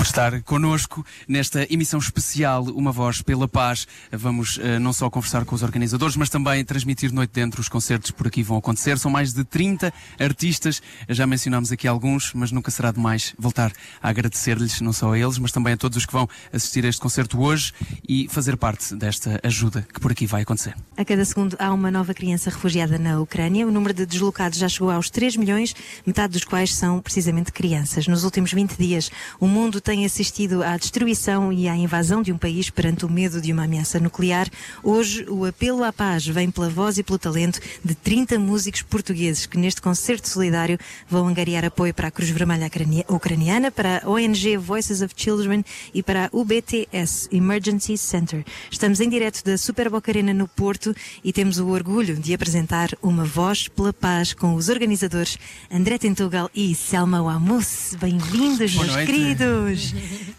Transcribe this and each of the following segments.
por estar connosco nesta emissão especial Uma Voz pela Paz. Vamos uh, não só conversar com os organizadores, mas também transmitir noite dentro. Os concertos por aqui vão acontecer. São mais de 30 artistas. Já mencionámos aqui alguns, mas nunca será demais voltar a agradecer-lhes, não só a eles, mas também a todos os que vão assistir a este concerto hoje e fazer parte desta ajuda que por aqui vai acontecer. A cada segundo há uma nova criança refugiada na Ucrânia. O número de deslocados já chegou aos 3 milhões, metade dos quais são precisamente crianças. Nos últimos 20 dias, o mundo tem assistido à destruição e à invasão de um país perante o medo de uma ameaça nuclear. Hoje, o apelo à paz vem pela voz e pelo talento de 30 músicos portugueses que, neste concerto solidário, vão angariar apoio para a Cruz Vermelha Ucraniana, para a ONG Voices of Children e para a UBTS Emergency Center. Estamos em direto da Super Boca Arena no Porto e temos o orgulho de apresentar uma voz pela paz com os organizadores André Tentugal e Selma Wamus. Bem-vindos, meus noite. queridos!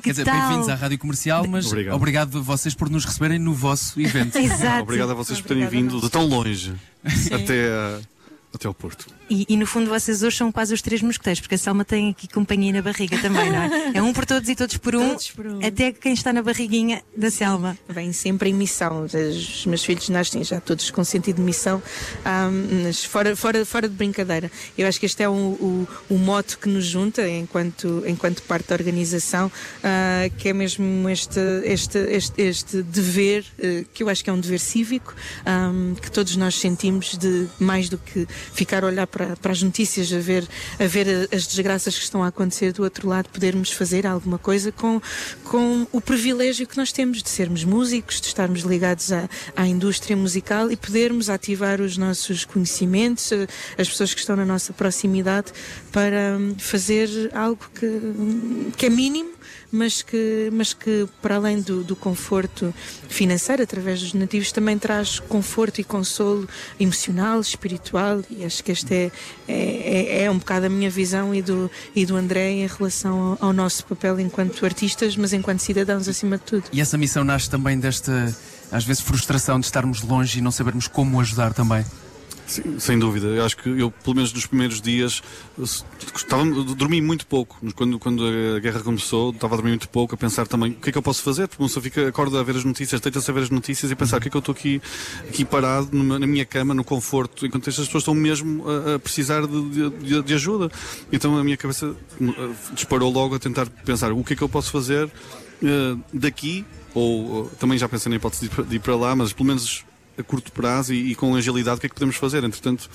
Quer dizer, bem-vindos à Rádio Comercial, mas Obrigado. obrigado a vocês por nos receberem no vosso evento. Exato. Obrigado a vocês por terem vindo de tão longe até, a- até ao Porto. E, e, no fundo vocês hoje são quase os três mosqueteiros, porque a Selma tem aqui companhia na barriga também, não é? É um por todos e todos por um, Todos por um. até quem está na barriguinha da Selma. Vem sempre em missão. Os meus filhos nascem já todos com sentido de missão, ahm, mas fora, fora, fora de brincadeira. Eu acho que este é o, o, o moto que nos junta enquanto, enquanto parte da organização, ah, que é mesmo este, este, este, este dever, eh, que eu acho que é um dever cívico, ahm, que todos nós sentimos de mais do que ficar a olhar para, para as notícias, a ver, a ver as desgraças que estão a acontecer do outro lado, podermos fazer alguma coisa com, com o privilégio que nós temos de sermos músicos, de estarmos ligados à, à indústria musical e podermos ativar os nossos conhecimentos, as pessoas que estão na nossa proximidade, para hum, fazer algo que, hum, que é mínimo mas que, mas que para além do, do conforto financeiro através dos nativos também traz conforto e consolo emocional, espiritual e acho que esta é, é, é um bocado a minha visão e do, e do André em relação ao, ao nosso papel enquanto artistas, mas enquanto cidadãos acima de tudo. E essa missão nasce também desta, às vezes, frustração de estarmos longe e não sabermos como ajudar também. Sim, sem dúvida. Eu acho que eu, pelo menos nos primeiros dias, estava, dormi muito pouco. Quando, quando a guerra começou, estava a dormir muito pouco, a pensar também o que é que eu posso fazer, porque pessoa fica, acorda a ver as notícias, deita-se a ver as notícias e pensar o que é que eu estou aqui, aqui parado numa- na minha cama, no conforto, enquanto estas pessoas estão mesmo a, a precisar de, de- de ajuda. Então a minha cabeça eh, disparou logo a tentar pensar o que é que eu posso fazer eh, daqui, ou, ou também já pensei na hipótese de ir para lá, mas pelo menos a curto prazo e, e com agilidade o que é que podemos fazer. Entretanto,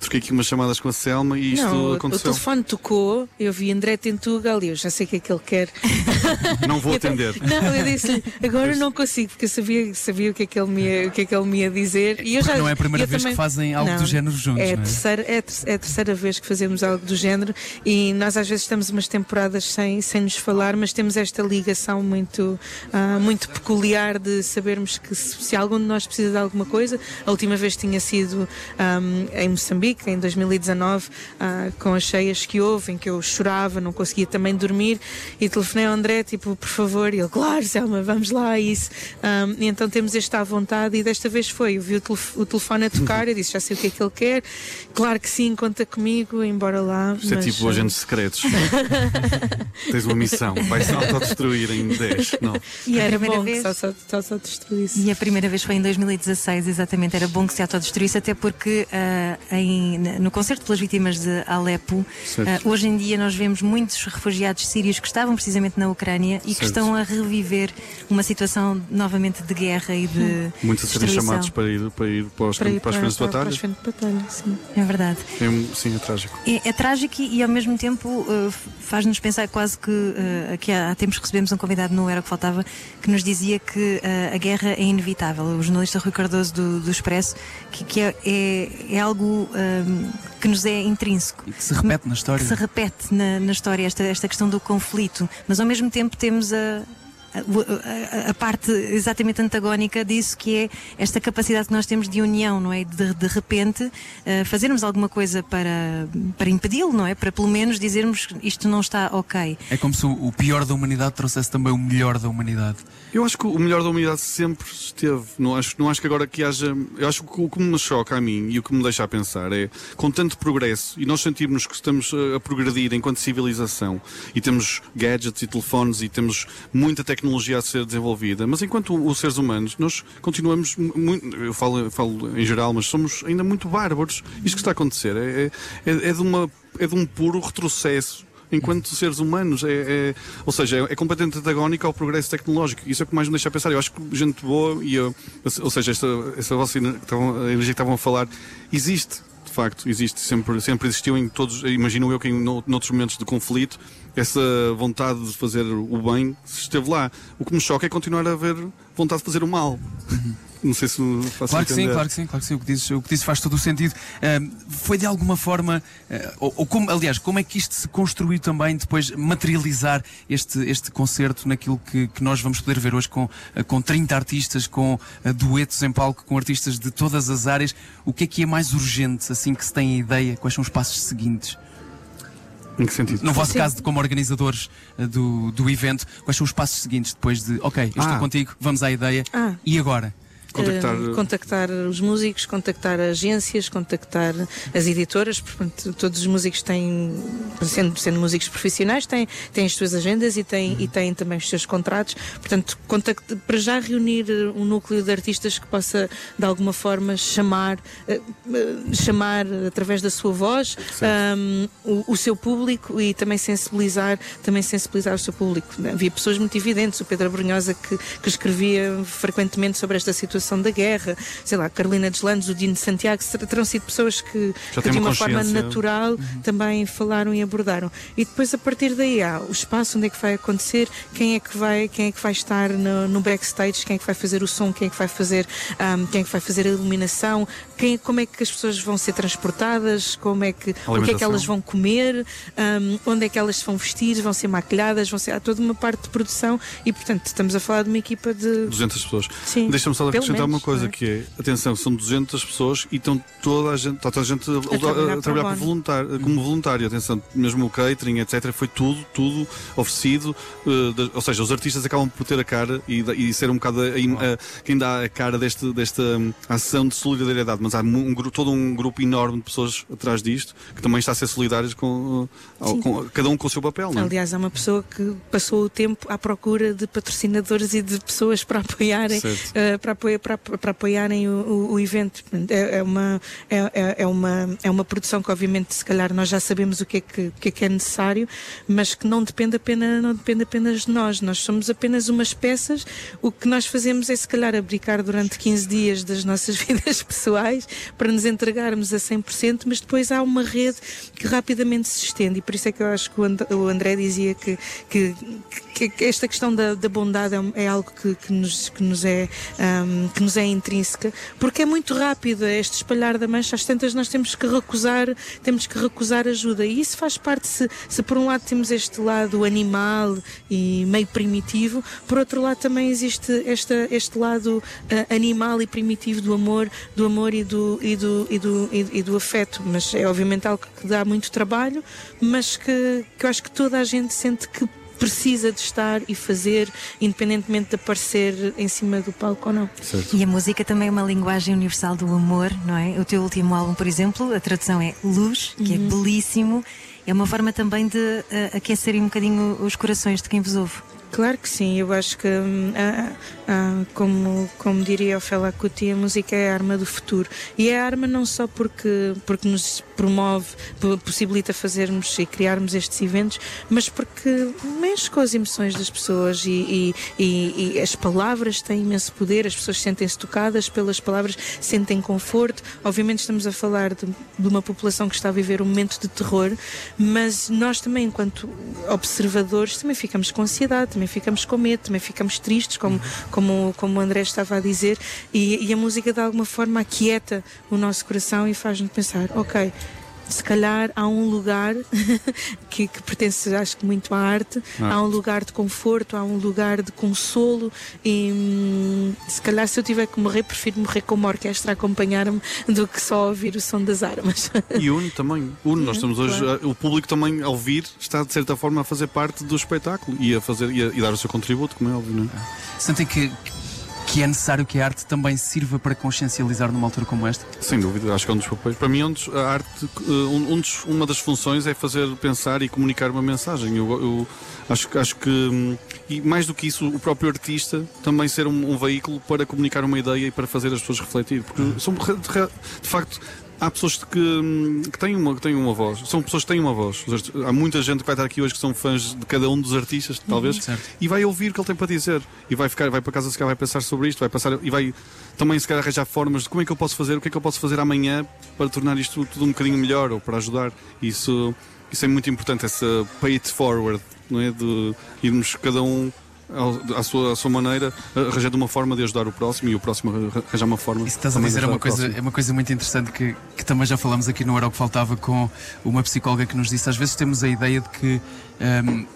troquei aqui umas chamadas com a Selma e isto Não, o- o aconteceu. telefone tocou, eu vi André Tentugal e eu já sei o que é que ele quer. Não vou atender. Não, eu disse agora não consigo, porque eu sabia, sabia o, que é que ele me ia, o que é que ele me ia dizer. E eu já, não é a primeira vez que fazem algo Não, do género juntos, É a, não é? terceira, é, é a terceira vez que fazemos algo do género e nós às vezes estamos umas temporadas sem, sem nos falar, mas temos esta ligação muito, ah, muito peculiar de sabermos que se, se algum de nós precisa de alguma coisa, a última vez tinha sido ahm, em Moçambique, em 2019, ah, com as cheias que houve, em que eu chorava, não conseguia também dormir e telefonei ao André, tipo, por favor, e ele, claro, Selma, vamos lá, isso. Ahm, e então temos este à vontade e desta vez foi, eu vi o, telef- o telefone a tocar, eu disse, já sei o que é que ele quer, claro que sim, conta comigo, embora lá. Isto é mas, tipo ah, agentes secretos. Tens uma missão, vai-se autodestruir em 10. Não. E a Era primeira bom que vez. só, só, só, só destruísse. E a primeira vez foi em 2016, exatamente. Era bom que se autodestruísse, até porque ah, em- no concerto pelas vítimas de Alepo, ah, hoje em dia nós vemos muitos refugiados sírios que estavam precisamente na Ucrânia e que Certo. estão a reviver uma situação novamente de guerra e de Muitos a serem chamados para ir para, ir para, os, Para, ir para as frentes de para batalha. as frentes de batalha, sim. É verdade. É, sim, é trágico. É, é trágico e, e, ao mesmo tempo uh, faz-nos pensar quase que uh, aqui há, há tempos recebemos um convidado no Era o que Faltava que nos dizia que uh, a guerra é inevitável. O jornalista Rui Cardoso do, do Expresso, que, que é, é, é algo um, que nos é intrínseco. E que se repete na história. Que se repete na, na história esta, esta questão do conflito, mas ao mesmo tempo temos a, a, a, parte exatamente antagónica disso, que é esta capacidade que nós temos de união, não é? De, de repente uh, fazermos alguma coisa para, para impedi-lo, não é? Para pelo menos dizermos que isto não está ok. É como se o pior da humanidade trouxesse também o melhor da humanidade. Eu acho que o melhor da humanidade sempre esteve. Não acho, não acho que agora que haja. Eu acho que o que me choca a mim e o que me deixa a pensar é, com tanto progresso, e nós sentirmos que estamos a progredir enquanto civilização, e temos gadgets e telefones e temos muita tecnologia a ser desenvolvida, mas enquanto os seres humanos, nós continuamos muito. Eu falo, falo em geral, mas somos ainda muito bárbaros. Isto que está a acontecer é, é, é de, uma, é de um puro retrocesso enquanto seres humanos. É, é ou seja, é, é, completamente antagónico ao progresso tecnológico. Isso é o que mais me deixa a pensar. Eu acho que gente boa, e eu, ou seja, esta, esta vossa energia que estavam a falar, existe. De facto, existe, sempre, sempre existiu em todos, imagino eu que em noutros momentos de conflito, essa vontade de fazer o bem esteve lá. O que me choca é continuar a haver vontade de fazer o mal. Não sei se faço claro que sim, claro que sim, claro que sim. O que dizes, o que dizes faz todo o sentido. Uh, foi de alguma forma, uh, ou, ou, como, aliás, como é que isto se construiu também depois materializar este, este concerto naquilo que, que nós vamos poder ver hoje com, uh, com 30 artistas, com duetos em palco, com artistas de todas as áreas. O que é que é mais urgente, assim que se tem a ideia? Quais são os passos seguintes? Em que sentido? No vosso Sim. caso, como organizadores do, do evento, quais são os passos seguintes depois de, ok, eu estou ah. contigo, vamos à ideia, ah. e agora? Contactar... Uh, contactar os músicos, contactar agências, contactar as editoras, portanto, todos os músicos têm, sendo, sendo músicos profissionais, têm, têm as suas agendas e têm, e têm também os seus contratos, portanto, para já reunir um núcleo de artistas que possa, de alguma forma, chamar, uh, chamar através da sua voz um, o, o, seu público e também sensibilizar, também sensibilizar o seu público. Havia pessoas muito evidentes, o Pedro Brunhosa que, que escrevia frequentemente sobre esta situação situação da guerra, sei lá, Carolina Deslandes, o Dino de Santiago, terão sido pessoas que, que de uma forma natural uhum. também falaram e abordaram. E depois a partir daí há o espaço onde é que vai acontecer, quem é que vai, quem é que vai estar no, no backstage, quem é que vai fazer o som, quem é que vai fazer, um, quem é que vai fazer a iluminação, quem, como é que as pessoas vão ser transportadas, como é que, o que é que elas vão comer, um, onde é que elas vão vestir, vão ser maquilhadas, vão ser, há toda uma parte de produção e portanto estamos a falar de uma equipa de 200 pessoas. Sim. Deixa-me só acrescentar uma coisa é? que é, atenção, são 200 pessoas e estão toda a gente, está toda a gente a, a trabalhar, a trabalhar voluntário, como voluntário, atenção, mesmo o catering, etc, foi tudo, tudo oferecido, uh, de, ou seja, os artistas acabam por ter a cara e, e ser um bocado a, a, quem dá a cara deste, desta um, ação de solidariedade, mas há um, um, todo um grupo enorme de pessoas atrás disto que também está a ser solidários com, uh, com cada um com o seu papel. Não é? Aliás, há uma pessoa que passou o tempo à procura de patrocinadores e de pessoas para apoiarem, uh, para apoiar para, para apoiarem o, o, o evento. É, é, uma, é, é, é, uma, é uma produção que, obviamente, se calhar nós já sabemos o que é que, que, é, que é necessário, mas que não depende, apenas, não depende apenas de nós. Nós somos apenas umas peças. O que nós fazemos é, se calhar, abdicar durante 15 dias das nossas vidas pessoais para nos entregarmos a 100%, mas depois há uma rede que rapidamente se estende. E por isso é que eu acho que o André dizia que, que, que esta questão da, da bondade é, é, algo que, que, nos, que nos é um, que nos é intrínseca, porque é muito rápido este espalhar da mancha, às tantas nós temos que recusar, temos que recusar ajuda. E isso faz parte, se, se por um lado temos este lado animal e meio primitivo, por outro lado também existe esta, este lado uh, animal e primitivo do amor, do amor e do, e do, e do, e, e do afeto. Mas é obviamente algo que dá muito trabalho, mas que, que eu acho que toda a gente sente que precisa de estar e fazer, independentemente de aparecer em cima do palco ou não. Certo. E a música também é uma linguagem universal do amor, não é? O teu último álbum, por exemplo, a tradução é Luz, que é uhum. é belíssimo. É uma forma também de uh, aquecer um bocadinho os corações de quem vos ouve. Claro que sim, eu acho que, ah, ah, como, como diria o Fela Kuti, a música é a arma do futuro. E é a arma não só porque, porque nos promove, possibilita fazermos e criarmos estes eventos, mas porque mexe com as emoções das pessoas e, e, e, e as palavras têm imenso poder, as pessoas sentem-se tocadas pelas palavras, sentem conforto. Obviamente estamos a falar de, de uma população que está a viver um momento de terror, mas nós também, enquanto observadores, também ficamos com ansiedade também ficamos com medo, também ficamos tristes, como, como, como o André estava a dizer, e, e a música de alguma forma aquieta o nosso coração e faz-nos pensar, ok, se calhar há um lugar que, que pertence, acho que muito à arte, Ah. há um lugar de conforto, há um lugar de consolo e hum, se calhar se eu tiver que morrer, prefiro morrer com uma orquestra a acompanhar-me do que só ouvir o som das armas. E une também. Une. Nós estamos hoje. claro. O público também, ao vir, está de certa forma a fazer parte do espetáculo e a, fazer, e a, e dar o seu contributo, como é óbvio, não é? Sentem que, que é necessário que a arte também sirva para consciencializar numa altura como esta? Sem dúvida, acho que é um dos papéis. Para mim, um dos- a arte, eh, um, um dos- uma das funções é fazer pensar e comunicar uma mensagem. Eu, eu acho, que- acho que, hum, e mais do que isso, o próprio artista também ser um, um veículo para comunicar uma ideia e para fazer as pessoas refletir. Porque, são, de, de facto, há pessoas que, hum, que, têm uma, que têm uma voz. São pessoas que têm uma voz. Há muita gente que vai estar aqui hoje que são fãs de cada um dos artistas, talvez, certo. e vai ouvir o que ele tem para dizer. E vai ficar, vai para casa, se calhar vai pensar sobre isto, vai passar e vai também se calhar arranjar formas de como é que eu posso fazer, o que é que eu posso fazer amanhã para tornar isto tudo um bocadinho melhor ou para ajudar. Isso, isso é muito importante, essa pay it forward, não é? De irmos cada um à sua, à sua maneira, arranjando uma forma de ajudar o próximo e o próximo arranjar uma forma. Isso que estás a dizer é ajudar uma, coisa, é uma coisa muito interessante que, que também já falamos aqui no Era o que Faltava com uma psicóloga que nos disse: às vezes temos a ideia de que hum,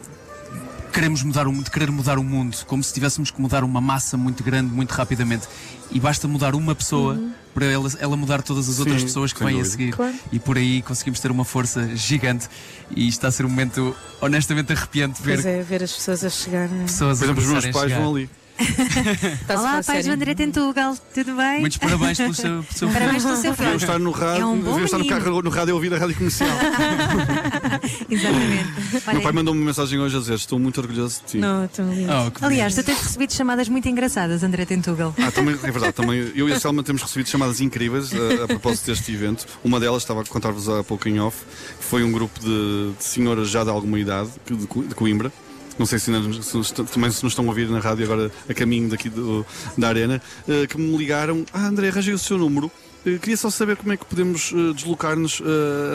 queremos mudar o, de querer mudar o mundo, como se tivéssemos que mudar uma massa muito grande, muito rapidamente. E basta mudar uma pessoa para ela, ela mudar todas as outras Sim, pessoas que vêm a seguir. Claro. E por aí conseguimos ter uma força gigante. E está a ser um momento honestamente arrepiante ver Pois é, ver as pessoas a chegar. né? pessoas Por exemplo, os meus pais vão ali. Olá, pais. André Tentugal, tudo bem? Muitos parabéns pelo seu, pelo seu filho. Parabéns pelo seu Deviam filho. estar no rádio, É um bom deviam estar no, carro, no rádio a ouvir a rádio comercial. Exatamente. Olha, Meu pai mandou-me uma mensagem hoje a dizer: Estou muito orgulhoso de ti. Não, tão lindo. Oh, aliás, tu tens recebido chamadas muito engraçadas, André Tentugal. Ah, também, é verdade, também, eu e a Selma temos recebido chamadas incríveis a, a propósito deste evento. Uma delas, estava a contar-vos há pouco em off, foi um grupo de, de senhoras já de alguma idade, de Coimbra. Não sei se, nos- se nos- também se nos estão a ouvir na rádio agora a caminho daqui do- da arena, eh, que me ligaram. Ah, André, arranjei o seu número. Eh, Queria só saber como é que podemos eh, deslocar-nos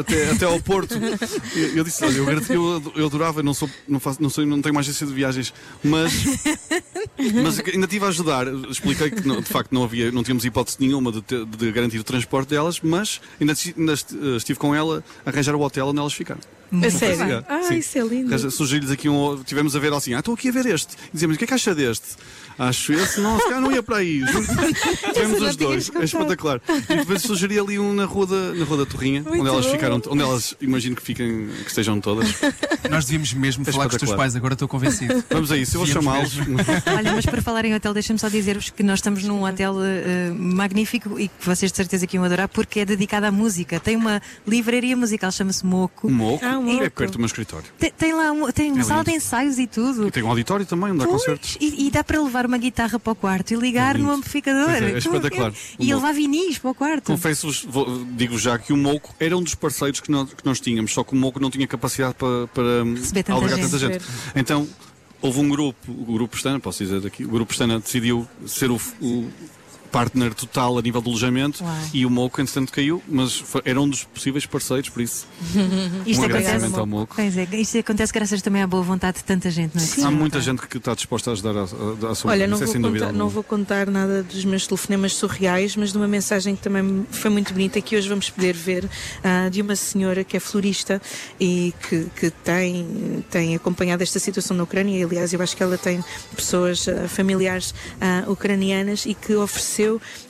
até, até ao Porto. Eu, eu disse, olha, eu, eu, eu adorava, não, sou, não, faço, não, sou, não tenho uma agência de viagens, mas mas ainda estive a ajudar. Expliquei que não- de facto não havia, não tínhamos hipótese nenhuma de, de garantir o transporte delas, mas ainda, ainda est- estive com ela a arranjar o hotel onde elas ficaram. A sério? Ah, Sim. isso é lindo. Sugeri-lhes aqui um. Tivemos a ver assim, ah, estou aqui a ver este. E dizemos, o que é que acha deste? Acho esse, não, se calhar não ia para aí. Tivemos os dois, tinhas é espetacular. E depois sugeri ali um na rua da, na rua da Torrinha, Muito onde elas bom. ficaram, onde elas imagino que fiquem, que estejam todas. Nós devíamos mesmo É falar com os teus pais, agora estou convencido. Vamos a isso, eu vou chamá-los. Olha, mas para falar em hotel, deixa-me só dizer-vos que nós estamos num hotel eh, magnífico e que vocês de certeza que iam adorar porque é dedicado à música. Tem uma livraria musical, chama-se Moco. Moco, Ah, um é moco. perto do meu escritório. Tem, tem lá um- tem uma É sala lindo. de ensaios e tudo. E tem um auditório também, onde há Pois, concertos. E, e dá para levar uma guitarra para o quarto e ligar É no amplificador. Pois é, é espetacular. E levar vinis para o quarto. Confesso-vos, digo já que o Moco era um dos parceiros que nós, que nós tínhamos, só que o Moco não tinha capacidade para, para Receber tanta albergar gente. tanta gente. Então, houve um grupo, o Grupo Estana, posso dizer aqui, o Grupo Estana decidiu ser o, o partner total a nível de alojamento Uau. e o Moco, entretanto, caiu, mas foi- era um dos possíveis parceiros, por isso, Isto um acontece. ao Moco. Pois é, isto acontece graças também à boa vontade de tanta gente, não é? Sim. Há muita gente que está disposta a ajudar a, a, a sua Olha, vida, não isso é vou, sem dúvida contar, não vou contar nada dos meus telefonemas surreais, mas de uma mensagem que também foi muito bonita, que hoje vamos poder ver, ah, de uma senhora que é florista e que, que tem, tem acompanhado esta situação na Ucrânia. E, aliás, eu acho que ela tem pessoas ah, familiares ah, ucranianas e que ofereceu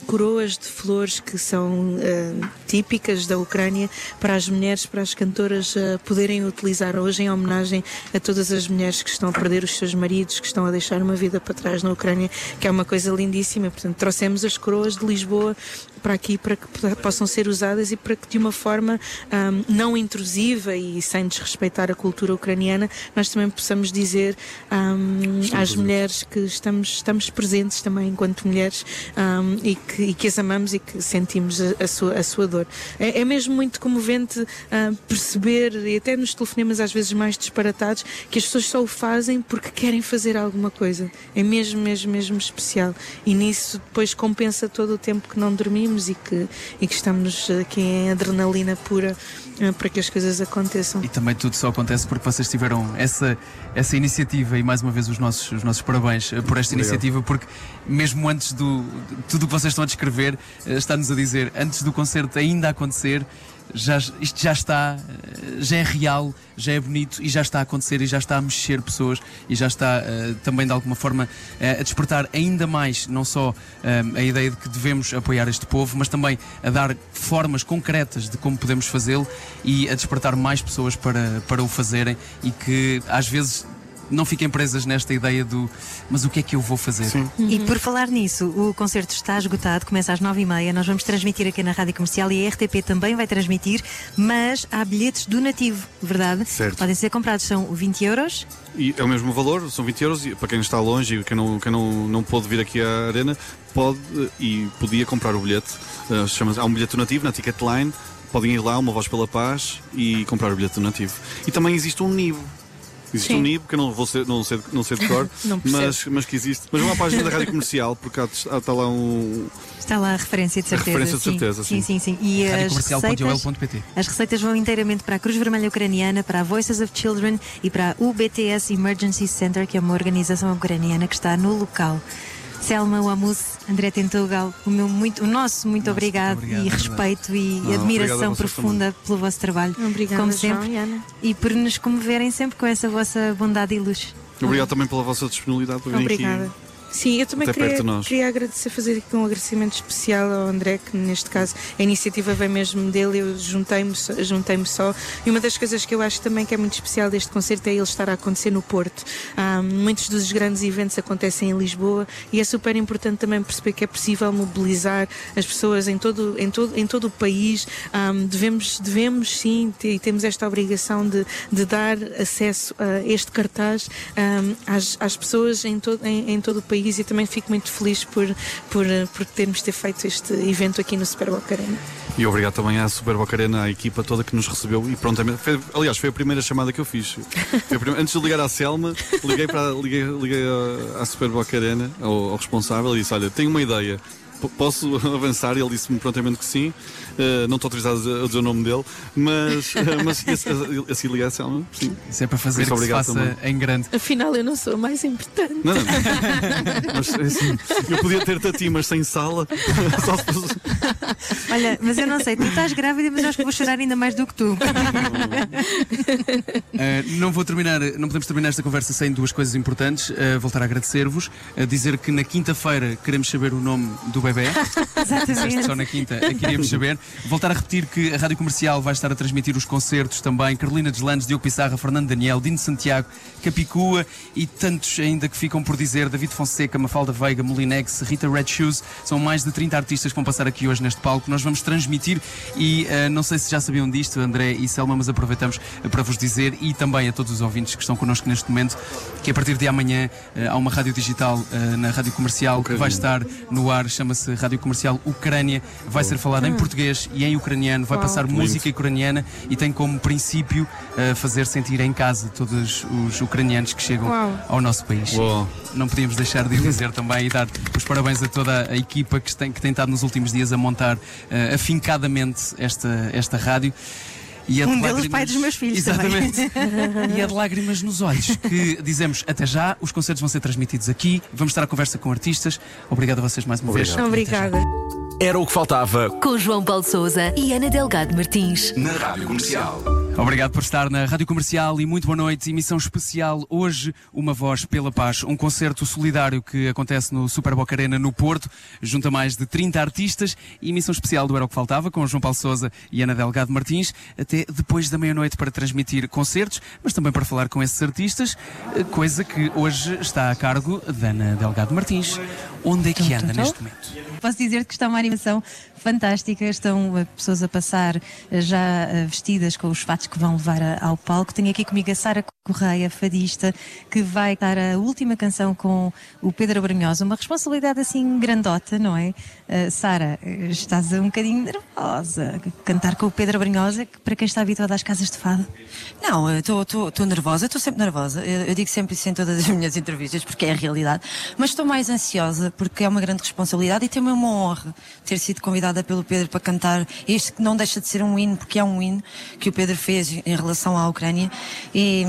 coroas de flores que são ah, típicas da Ucrânia para as mulheres, para as cantoras ah, poderem utilizar hoje em homenagem a todas as mulheres que estão a perder os seus maridos, que estão a deixar uma vida para trás na Ucrânia, que é uma coisa lindíssima. Portanto, trouxemos as coroas de Lisboa para aqui para que possam ser usadas e para que de uma forma ahm, não intrusiva e sem desrespeitar a cultura ucraniana, nós também possamos dizer ahm, às presentes. mulheres que estamos, estamos presentes também enquanto mulheres ahm, e, que, e que as amamos e que sentimos a, a sua, a sua dor. É, é mesmo muito comovente ah, perceber, e até nos telefonemas às vezes mais disparatados, que as pessoas só o fazem porque querem fazer alguma coisa. É mesmo, mesmo, mesmo especial. E nisso depois compensa todo o tempo que não dormimos e que, e que estamos aqui em adrenalina pura ah, para que as coisas aconteçam. E também tudo só acontece porque vocês tiveram essa, essa iniciativa e mais uma vez os nossos, os nossos parabéns eh, por esta iniciativa, porque mesmo antes do de tudo o que vocês estão a descrever, eh, está-nos a dizer, antes do concerto ainda acontecer, já, isto já está, eh, já é real, já é bonito e já está a acontecer e já está a mexer pessoas e já está uh, também de alguma forma uh, a despertar ainda mais, não só uh, a ideia de que devemos apoiar este povo, mas também a dar formas concretas de como podemos fazê-lo e a despertar mais pessoas para, para o fazerem e que às vezes não fiquem presas nesta ideia do mas o que é que eu vou fazer? Sim. E por falar nisso, o concerto está esgotado, começa às nove e meia, nós vamos transmitir aqui na Rádio Comercial e a RTP também vai transmitir, mas há bilhetes do nativo, verdade? Certo. Podem ser comprados, são 20 euros. E é o mesmo valor, são 20 euros, e para quem está longe e quem não, quem não, não pôde vir aqui à arena, pode e podia comprar o bilhete. Uh, chama há um bilhete nativo na Ticketline, podem ir lá, uma voz pela paz, e comprar o bilhete nativo. E também existe um nível Existe Sim. um NIB, que eu não, vou ser, não, sei, não sei de cor, mas, mas que existe. Mas uma página da rádio comercial, porque há, está lá um. Está lá a referência de certeza. A referência de certeza, sim. Sim, sim, sim. E as receitas, as receitas vão inteiramente para a Cruz Vermelha Ucraniana, para a Voices of Children e para a UBTS Emergency Center, que é uma organização ucraniana que está no local. Selma Wamus, André Tentugal, o, meu muito, o nosso muito nosso, obrigado, obrigado, e respeito e Não, admiração profunda também. pelo vosso trabalho. Obrigada, como sempre. João, e por nos comoverem sempre com essa vossa bondade e luz. Obrigado também pela vossa disponibilidade vir Obrigada. aqui Sim, eu também queria, queria, agradecer, fazer aqui um agradecimento especial ao André, que neste caso a iniciativa vem mesmo dele, eu juntei-me juntei só. E uma das coisas que eu acho também que é muito especial deste concerto é ele estar a acontecer no Porto. Um, muitos dos grandes eventos acontecem em Lisboa e é super importante também perceber que é possível mobilizar as pessoas em todo, em todo, em todo o país. Um, devemos, devemos sim, e temos esta obrigação de, de dar acesso a este cartaz um, às, às pessoas em todo, em, em todo o país e também fico muito feliz por, por, por termos ter feito este evento aqui no Super Boca Arena. E obrigado também à Super Boca Arena, à equipa toda que nos recebeu e prontamente. Foi, aliás, foi a primeira chamada que eu fiz. Primeira, antes de ligar à Selma, liguei, para, liguei, liguei à Super Boca Arena, ao, ao responsável, e disse: Olha, tenho uma ideia posso avançar? Ele disse-me prontamente que sim. Uh, não estou autorizado a dizer o nome dele, mas, uh, mas a ligação, sim. Isso é para fazer Isso, que se faça também. em grande. Afinal, eu não sou a mais importante. Não, não. mas, assim, eu podia ter-te a ti, mas sem sala. Olha, mas eu não sei, tu estás grávida, mas acho que vou chorar ainda mais do que tu. uh, não vou terminar, não podemos terminar esta conversa sem duas coisas importantes. voltar a agradecer-vos, dizer que na quinta-feira queremos saber o nome do bebê. Exatamente. Só na quinta, queríamos saber. Voltar a repetir que a Rádio Comercial vai estar a transmitir os concertos também. Carolina Deslandes, Diogo Pissarra, Fernando Daniel, Dino Santiago, Capicua e tantos ainda que ficam por dizer. David Fonseca, Mafalda Veiga, Molinex, Rita Red Shoes. São mais de 30 artistas que vão passar aqui hoje neste palco. Nós vamos transmitir e uh, não sei se já sabiam disto, André e Selma, mas aproveitamos uh, para vos dizer e também a todos os ouvintes que estão connosco neste momento que a partir de amanhã uh, há uma rádio digital na Rádio Comercial que vai estar no ar, chama chama-se Rádio Comercial Ucrânia, vai ser falada em ah. português e em ucraniano, vai passar música ucraniana e tem como princípio uh, fazer sentir em casa todos os ucranianos que chegam ao nosso país. Não podíamos deixar de dizer também e dar os parabéns a toda a equipa que tem, que tem estado nos últimos dias a montar uh, afincadamente esta, esta rádio. E um deles pai dos meus filhos Exatamente. e é de lágrimas nos olhos que dizemos até já, os concertos vão ser transmitidos aqui, vamos estar à conversa com artistas. Obrigado a vocês mais uma Obrigado. vez. Obrigada. Era o que faltava. Com João Paulo Souza e Ana Delgado Martins. Na Rádio Comercial. Obrigado por estar na Rádio Comercial e muito boa noite. Emissão especial hoje, Uma Voz pela Paz. Um concerto solidário que acontece no Super Boca Arena no Porto, junto a mais de 30 artistas. E emissão especial do Era o que Faltava, com João Paulo Souza e Ana Delgado Martins, até depois da meia-noite para transmitir concertos, mas também para falar com esses artistas, coisa que hoje está a cargo da Ana Delgado Martins. Onde é que anda neste momento? Posso dizer que está uma animação fantástica. Estão eh, pessoas a passar eh, já eh, vestidas com os fatos que vão levar ao palco. Tenho aqui comigo a Sara Correia, fadista, que vai dar a última canção com o Pedro Abrunhosa. Uma responsabilidade assim grandota, não é? Uh, Sara, estás um bocadinho nervosa. Cantar com o Pedro Abrunhosa, para quem está habituado às casas de fado? Não, estou nervosa, estou sempre nervosa. Eu, eu, digo sempre isso em todas as minhas entrevistas, porque é a realidade. Mas estou mais ansiosa, porque é uma grande responsabilidade e também uma honra ter sido convidada pelo Pedro para cantar este que não deixa de ser um hino, porque é um hino que o Pedro fez em relação à Ucrânia. E,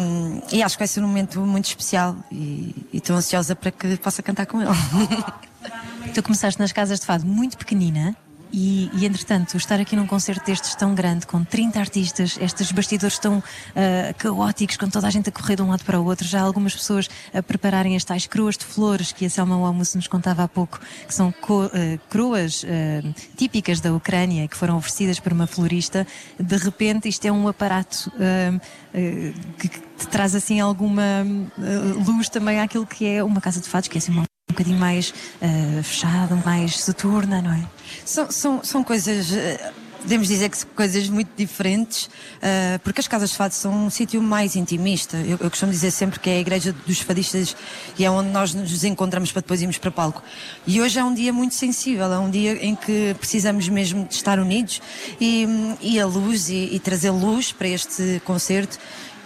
e acho que vai ser um momento muito especial e estou ansiosa para que possa cantar com ele. tu começaste nas casas de fado muito pequenina. E, e, entretanto, estar aqui num concerto destes tão grande, com 30 artistas, estes bastidores tão uh, caóticos, com toda a gente a correr de um lado para o outro, já algumas pessoas a prepararem as tais cruas de flores que a Selma Almoço nos contava há pouco, que são uh, cruas uh, típicas da Ucrânia, que foram oferecidas por uma florista. De repente, isto é um aparato que, que te traz assim alguma luz também àquilo que é uma casa de fados, que é assim uma um bocadinho mais uh, fechada, mais soturna, não é? São, são, são coisas. Uh podemos dizer que são coisas muito diferentes, uh, porque as casas de fado são um sítio mais intimista. Eu, eu, costumo dizer sempre que é a igreja dos fadistas e é onde nós nos encontramos para depois irmos para palco. E hoje é um dia muito sensível, é um dia em que precisamos mesmo de estar unidos e, e a luz e, e trazer luz para este concerto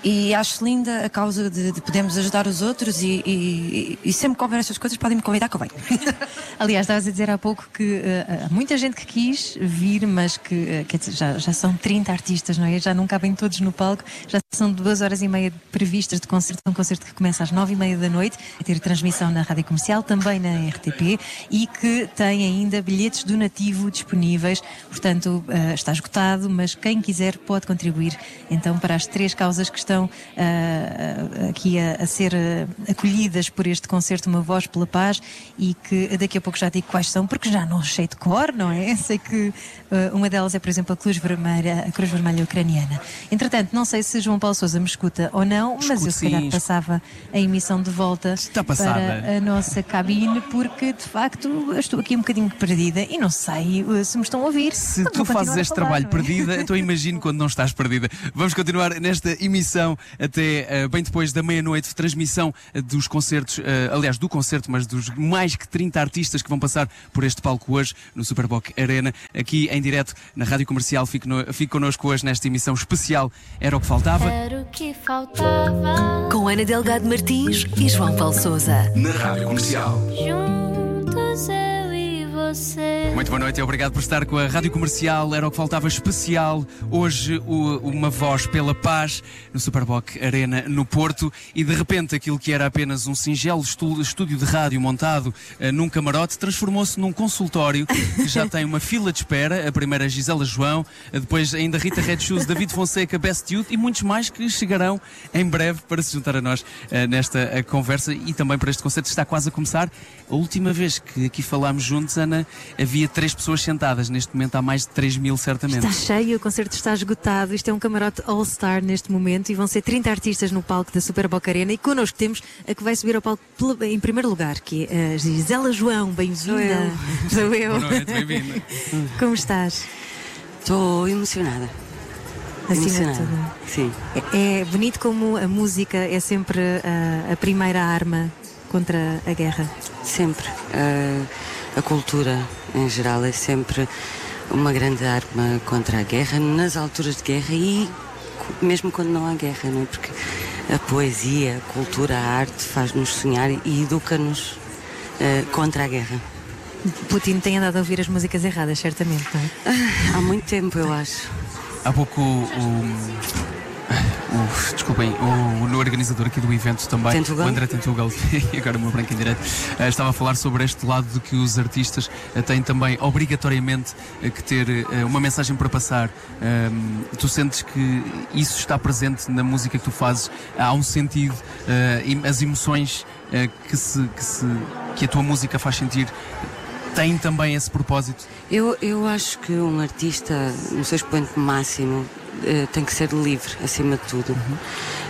e acho linda a causa de, de podermos ajudar os outros e, e, e sempre que houver estas coisas podem me convidar que eu venho. Aliás, estavas a dizer há pouco que uh, há muita gente que quis vir, mas que uh, quer dizer, já, já são 30 artistas, não é? Já não cabem todos no palco, já são duas horas e meia previstas de concerto, um concerto que começa às nove e meia da noite, a ter transmissão na Rádio Comercial, também na RTP, e que tem ainda bilhetes do nativo disponíveis, portanto uh, está esgotado, mas quem quiser pode contribuir então para as três causas que estão estão uh, aqui a, a ser uh, acolhidas por este concerto Uma Voz pela Paz e que daqui a pouco já digo quais são, porque já não sei de cor, não é? Sei que uh, uma delas é, por exemplo, a Cruz Vermelha, a Cruz Vermelha Ucraniana. Entretanto, não sei se João Paulo Souza me escuta ou não, mas eu se calhar passava a emissão de volta para a nossa cabine, porque de facto estou aqui um bocadinho perdida e não sei se me estão a ouvir. Se tu fazes este falar, trabalho é? perdida, então imagino quando não estás perdida. Vamos continuar nesta emissão transmissão até uh, bem depois da meia-noite, transmissão uh, dos concertos, uh, aliás, do concerto, mas dos mais que 30 artistas que vão passar por este palco hoje no Superboc Arena, aqui em direto na Rádio Comercial. Fique, no, fique connosco hoje nesta emissão especial. Era o que faltava. Era o que faltava. Com Ana Delgado Martins e João Paulo Souza. Na Rádio Comercial. Juntos eu você. Muito boa noite e obrigado por estar com a Rádio Comercial. Era o que faltava especial. Hoje, o, uma voz pela paz no Superboc Arena no Porto. E de repente, aquilo que era apenas um singelo estúdio de rádio montado uh, num camarote transformou-se num consultório que já tem uma fila de espera. A primeira, Gisela João, depois ainda Rita Red Shoes, David Fonseca, Best Youth e muitos mais que chegarão em breve para se juntar a nós uh, nesta conversa e também para este concerto. Está quase a começar. A última vez que aqui falámos juntos, Ana, havia havia três pessoas sentadas. Neste momento há mais de 3 mil, certamente. Está cheio, o concerto está esgotado. Isto é um camarote All-Star neste momento e vão ser 30 artistas no palco da Super Boca Arena. E connosco temos a que vai subir ao palco em primeiro lugar, que é a Gisela João. Bem-vinda. Sou eu. Boa noite, bem-vinda. Como estás? Estou emocionada. Acima emocionada. de tudo. Sim. É, é, bonito como a música é sempre a, a primeira arma contra a guerra. Sempre. Uh, a cultura em geral é sempre uma grande arma contra a guerra, nas alturas de guerra e mesmo quando não há guerra, não é? Porque a poesia, a cultura, a arte faz-nos sonhar e educa-nos uh, contra a guerra. Putin tem andado a ouvir as músicas erradas, certamente, não é? Ah, há muito tempo, eu acho. Há pouco o, o, desculpem, o, o organizador aqui do evento também, Tentugal? o André Tentugal, e agora o meu branco em direto, uh, estava a falar sobre este lado de que os artistas uh, têm também obrigatoriamente uh, que ter uma mensagem para passar. Ehm, tu sentes que isso está presente na música que tu fazes? Há um sentido, as emoções que, se, que, se, que a tua música faz sentir tem também esse propósito? Eu, eu acho que um artista, no seu expoente máximo, eh, tem que ser livre, acima de tudo. Uhum.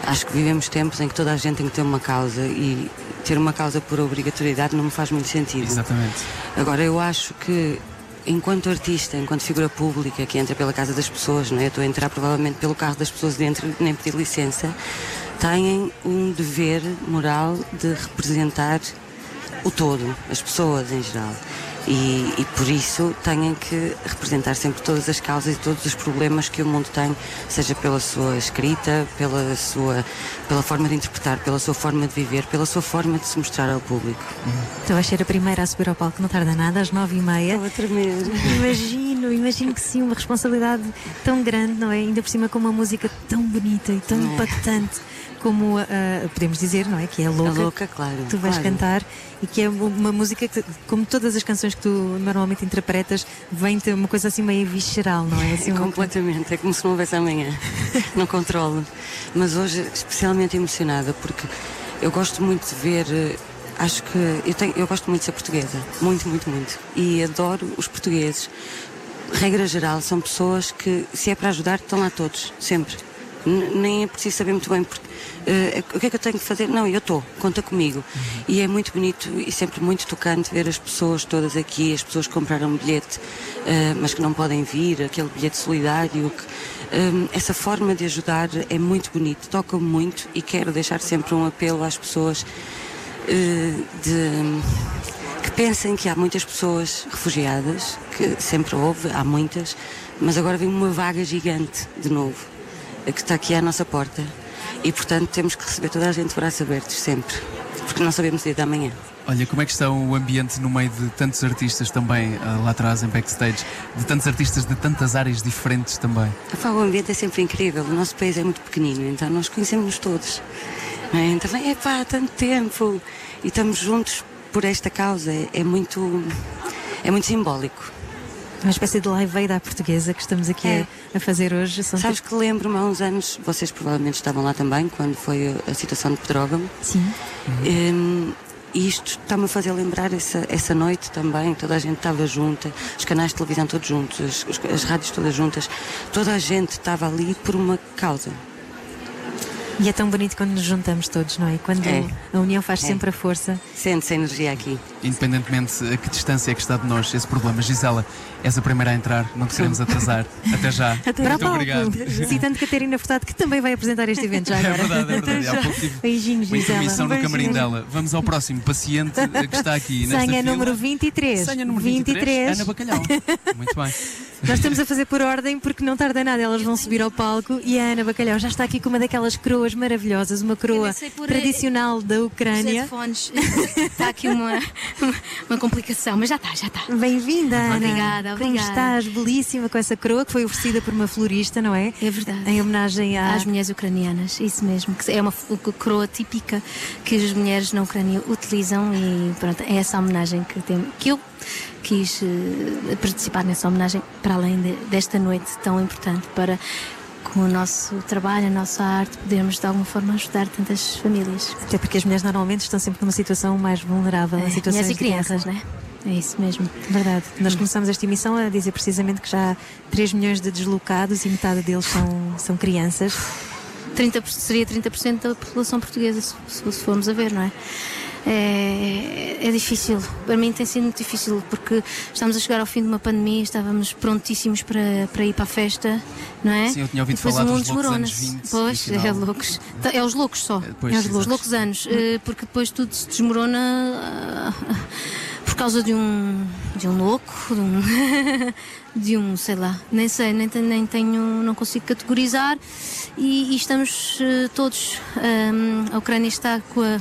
Acho que vivemos tempos em que toda a gente tem que ter uma causa e ter uma causa por obrigatoriedade não me faz muito sentido. Exatamente. Agora, eu acho que enquanto artista, enquanto figura pública que entra pela casa das pessoas, não é? Eu estou a entrar provavelmente pelo carro das pessoas dentro, nem pedir licença, têm um dever moral de representar o todo, as pessoas em geral. E, e, por isso têm que representar sempre todas as causas e todos os problemas que o mundo tem, seja pela sua escrita, pela sua pela forma de interpretar, pela sua forma de viver, pela sua forma de se mostrar ao público. Tu vais ser a primeira a subir ao palco, não tarda nada, às nove e meia. Estou a tremer. Imagino, imagino que sim, uma responsabilidade tão grande, não é? Ainda por cima com uma música tão bonita e tão é. impactante como ah, podemos dizer, não é? Que é louca. A louca, claro. Tu vais claro. cantar e que é uma música que, como todas as canções que tu normalmente interpretas, vem ter uma coisa assim meio visceral, não é? Assim, uma- Completamente, é como se não houvesse amanhã. não controlo. Mas hoje, especialmente emocionada, porque eu gosto muito de ver. eh, Acho que eu, tenho, eu gosto muito de ser portuguesa. Muito, muito, muito. E adoro os portugueses. Regra geral, são pessoas que, se é para ajudar, estão lá todos, sempre. Nem é preciso saber muito bem porque, eh, o que é que eu tenho que fazer. Não, eu estou, conta comigo. E é muito bonito e sempre muito tocante ver as pessoas todas aqui, as pessoas que compraram um bilhete, eh, mas que não podem vir, aquele bilhete solidário. Que, eh, essa forma de ajudar é muito bonito, toca-me muito e quero deixar sempre um apelo às pessoas eh, de, que pensem que há muitas pessoas refugiadas, que sempre houve, há muitas, mas agora vem uma vaga gigante de novo, que está aqui à nossa porta. E, portanto, temos que receber toda a gente de braços abertos, sempre. Porque não sabemos o dia da manhã. Olha, como é que está o ambiente no meio de tantos artistas também ah, lá atrás em backstage, de tantos artistas de tantas áreas diferentes também? O ambiente é sempre incrível. O nosso país é muito pequenino, então nós conhecemos todos. é? Então, é pá, há tanto tempo. E estamos juntos por esta causa. É, é muito. É muito simbólico. Uma espécie de live aid à portuguesa que estamos aqui É. a, a fazer hoje. São Sabes que lembro-me há uns anos, vocês provavelmente estavam lá também, quando foi a, situação de Pedrógão. Sim. Hum, e isto está-me a fazer lembrar essa, essa noite também, toda a gente estava junta, os canais de televisão todos juntos, as, as rádios todas juntas, toda a gente estava ali por uma causa. E é tão bonito quando nos juntamos todos, não é? Quando É. a união faz É. sempre a força. Sente-se a energia aqui. Independentemente a que distância é que está de nós esse problema. Gisela, és a primeira a entrar, não te queremos atrasar. Até já. O Muito palco. obrigado. Citando Catarina Furtado, que também vai apresentar este evento já É agora. verdade, é verdade. Há pouco tive Beijinhos, uma Gisela. intermissão no camarim dela. Vamos ao próximo paciente que está aqui nesta Senha fila. número 23. Senha número 23, Ana Bacalhau. Muito bem. Nós estamos a fazer por ordem porque não tarda nada, elas vão subir ao palco e a Ana Bacalhau já está aqui com uma daquelas coroas maravilhosas, uma coroa tradicional da Os Ucrânia. headphones. Está aqui uma, uma, uma complicação, mas já está, já está. Bem-vinda, Ana. Obrigada, Como obrigada. estás? Belíssima com essa coroa que foi oferecida por uma florista, não é? É verdade. Em homenagem à. Às mulheres ucranianas, isso mesmo. Que é uma coroa típica que as mulheres na Ucrânia utilizam e pronto, é essa homenagem que, tem, que eu quis eh, participar nessa homenagem para além de- desta noite tão importante para com o nosso trabalho, a nossa arte, podermos de alguma forma ajudar tantas famílias. Até porque as mulheres normalmente estão sempre numa situação mais vulnerável, É, situações e crianças, né? É isso mesmo. Verdade. Nós começamos esta emissão a dizer precisamente que já há 3 milhões de deslocados e metade deles são, são crianças. 30, seria 30% da população portuguesa, se- se formos a ver, não é? É, é difícil, para mim tem sido muito difícil porque estamos a chegar ao fim de uma pandemia, estávamos prontíssimos para, para ir para a festa, não é? Sim, eu tinha ouvido Depois falar o mundo dos loucos anos desmorona-se. 20 Pois, é loucos. Tá, É os loucos só. pois, é os, exato. os loucos anos, eh, porque depois tudo se desmorona ah, por causa de um, de um louco, de um, de um, sei lá, nem sei, nem, tenho- nem tenho, não consigo categorizar e, e estamos eh, todos, ahm, a Ucrânia está com, a-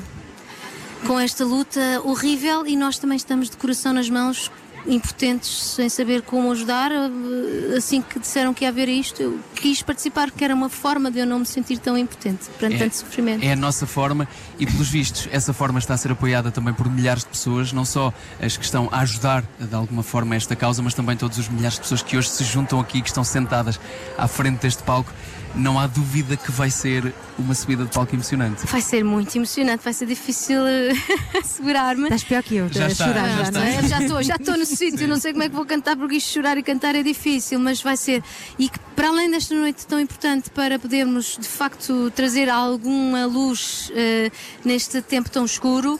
com esta luta horrível e nós também estamos de coração nas mãos impotentes sem saber como ajudar Eh, assim que disseram que ia haver isto eu quis participar porque era uma forma de eu não me sentir tão impotente perante tanto sofrimento é a nossa forma e, pelos vistos, essa forma está a ser apoiada também por milhares de pessoas, não só as que estão a ajudar de alguma forma esta causa, mas também todos os milhares de pessoas que hoje se juntam aqui, que estão sentadas à frente deste palco. Não há dúvida que vai ser uma subida de palco emocionante. Vai ser muito emocionante, vai ser difícil eh, segurar-me. Estás pior que eu, Já a está, chorar já já, está. não é? Já estou, já estou no sítio, não sei como é que vou cantar, porque isto chorar e cantar é difícil, mas vai ser. E que para além desta noite tão importante para podermos de facto trazer alguma luz eh, neste tempo tão escuro,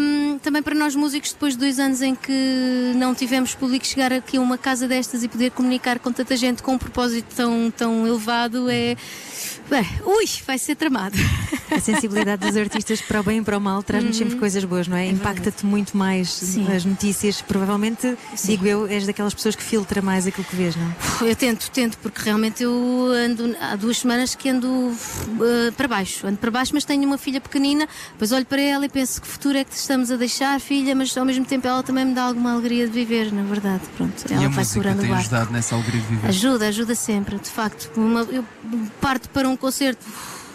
hum, também para nós músicos, depois de dois anos em que não tivemos público, chegar aqui a uma casa destas e poder comunicar com tanta gente com um propósito tão, tão elevado é. Bem, ui, vai ser tramado. A sensibilidade dos artistas para o bem e para o mal traz-nos sempre coisas boas, não é? Impacta-te muito mais Sim. as notícias. Provavelmente, digo eu, és daquelas pessoas que filtra mais aquilo que vês, não é? Eu tento, tento, porque realmente eu ando há duas semanas que ando eh, para baixo, ando para baixo, mas tenho uma filha pequenina, depois olho para ela e penso que futuro é que te estamos a deixar, filha, mas ao mesmo tempo ela também me dá alguma alegria de viver, na verdade. Pronto, e ela a vai segurando o barco. ajudado nessa alegria de viver. Ajuda, ajuda sempre, de facto. Uma- eu parto para um concerto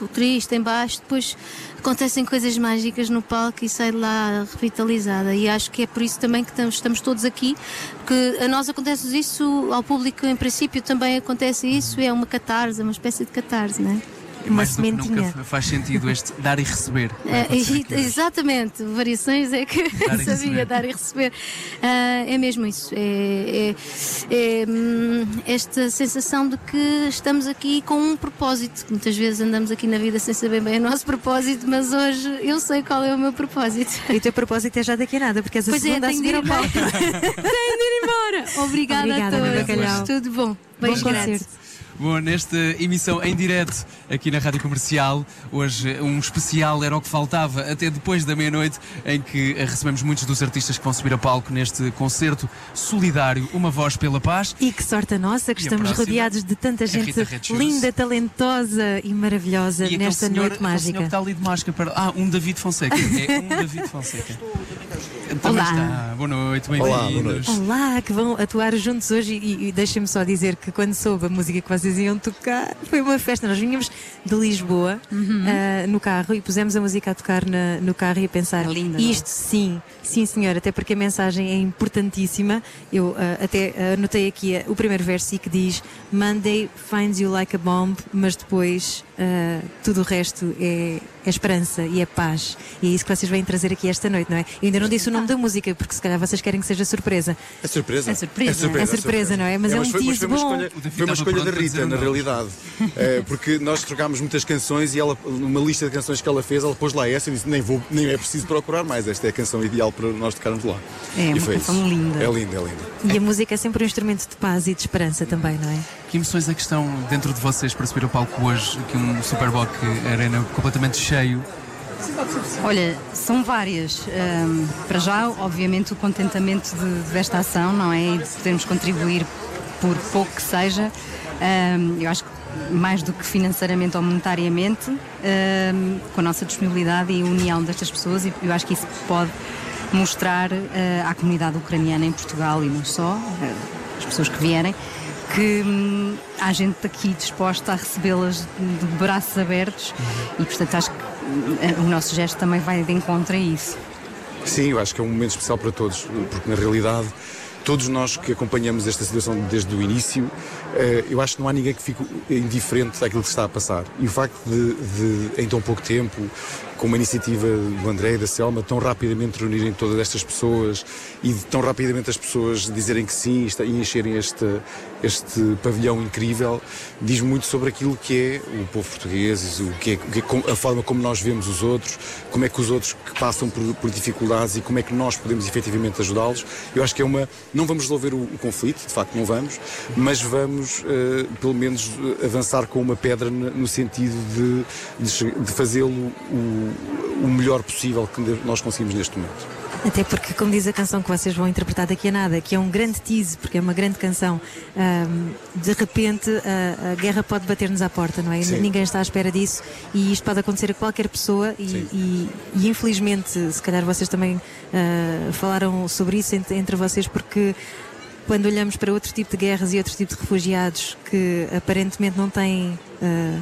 triste em baixo, depois acontecem coisas mágicas no palco e saio de lá revitalizada. E acho que é por isso também que estamos, estamos todos aqui, porque a nós acontece isso, ao público em princípio também acontece isso, é uma catarse, é uma espécie de catarse, não é? Uma Mais do que nunca faz sentido este dar e receber. É, exatamente, variações é que dar sabia, dar e receber. Uh, é mesmo isso. É, é, é hum, esta sensação de que estamos aqui com um propósito. Muitas vezes andamos aqui na vida sem saber bem o nosso propósito, mas hoje eu sei qual é o meu propósito. E o teu propósito é já daqui a nada, porque és a pois é, segunda é, a subir ao palco. tenho de ir embora. Obrigada, Obrigada a todos. Tudo bom. Bom concerto. Bom, nesta emissão em direto aqui na Rádio Comercial, hoje um especial era o que faltava até depois da meia-noite, em que recebemos muitos dos artistas que vão subir a palco neste concerto solidário, Uma Voz pela Paz. E que sorte a nossa, que E estamos rodeados de tanta é gente Shoes. linda, talentosa e maravilhosa E nesta senhor, noite senhor que mágica. está ali de máscara para... Ah, um David Fonseca. É um David Fonseca. Também Olá. está. Boa noite, Olá, bem-vindos. Olá, que vão atuar juntos hoje e, e deixem-me só dizer que quando soube a música que vocês iam tocar, foi uma festa. Nós vinhamos de Lisboa ah, no carro e pusemos a música a tocar na- no carro e a pensar É linda, não isto sim, sim senhor, até porque a mensagem é importantíssima. Eu ah, até ah, anotei aqui ah, o primeiro verso que diz Monday finds you like a bomb, mas depois tudo o resto é, é esperança e é paz. E é isso que vocês vêm trazer aqui esta noite, não é? Eu ainda não disse o nome da música, porque se calhar vocês querem que seja surpresa. É surpresa. É surpresa. É surpresa, É surpresa, não é? Mas é um foi, tease foi uma bom. escolha, foi uma escolha da Rita, na realidade. É, porque nós trocámos muitas canções e ela, numa lista de canções que ela fez, ela pôs lá essa e disse: nem, vou, nem é preciso procurar mais, esta é a canção ideal para nós tocarmos lá. É e uma foi canção isso. linda. É linda, é linda. E a música é sempre um instrumento de paz e de esperança também, não é? Que emoções é que estão dentro de vocês para subir ao palco hoje? Aqui um Superboc Arena completamente cheio. Olha, são várias. Ahm, para já, obviamente, o contentamento de- desta ação, não é? E de podermos contribuir por pouco que seja. Ahm, eu acho que mais do que financeiramente ou monetariamente, ahm, com a nossa disponibilidade e a união destas pessoas, e eu acho que isso pode mostrar ah, à comunidade ucraniana em Portugal e não só, ah, as pessoas que vierem, que hum, há gente aqui disposta a recebê-las de braços abertos e, portanto, acho que hum, o nosso gesto também vai de encontro a isso. Sim, eu acho que é um momento especial para todos, porque na realidade todos nós que acompanhamos esta situação desde o início, eh, eu acho que não há ninguém que fique indiferente àquilo que está a passar. E o facto de, de, em tão pouco tempo, com uma iniciativa do André e da Selma, tão rapidamente reunirem todas estas pessoas e tão rapidamente as pessoas dizerem que sim e encherem este, este pavilhão incrível, diz muito sobre aquilo que é o povo português, o que é, é a forma como nós vemos os outros, como é que os outros que passam por, por dificuldades e como é que nós podemos efetivamente ajudá-los. Eu acho que é uma. Não vamos resolver o, o conflito, de facto não vamos, mas vamos eh, pelo menos avançar com uma pedra no, sentido de, de, de fazê-lo o, o melhor possível que nós conseguimos neste momento. Até porque, como diz a canção que vocês vão interpretar daqui a nada, que é um grande tease, porque é uma grande canção, ahm, de repente a, a guerra pode bater-nos à porta, não é? Sim. Ninguém está à espera disso e isto pode acontecer a qualquer pessoa e, e- e, infelizmente, se calhar vocês também ah, falaram sobre isso entre, entre vocês, porque quando olhamos para outro tipo de guerras e outro tipo de refugiados que aparentemente não têm ah,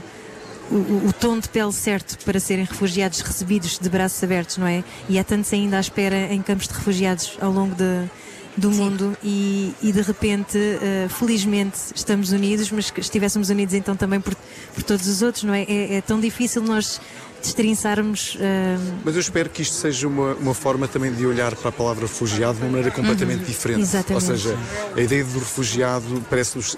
o, o- tom de pele certo para serem refugiados recebidos de braços abertos, não é? E há tantos ainda à espera em campos de refugiados ao longo de- do mundo e, e de repente, eh, felizmente, estamos unidos, mas que estivéssemos unidos então também por, por todos os outros, não é? É, é tão difícil nós destrinçarmos. eh, Mas eu espero que isto seja uma, uma forma também de olhar para a palavra refugiado de uma maneira completamente diferente. Exatamente. Ou seja, a ideia do refugiado parece-nos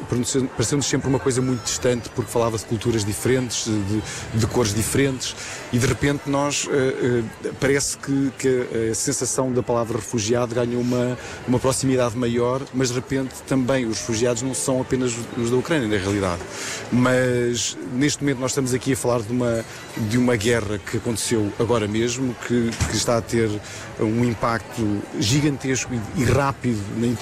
pareceu-nos sempre uma coisa muito distante porque falava-se de culturas diferentes, de, de cores diferentes e de repente nós eh, eh, parece que, que a sensação da palavra refugiado ganha uma, uma proximidade maior, mas de repente também os refugiados não são apenas os da Ucrânia, na realidade. Mas neste momento nós estamos aqui a falar de uma, de uma guerra que aconteceu agora mesmo, que, que está a ter um impacto gigantesco e, e rápido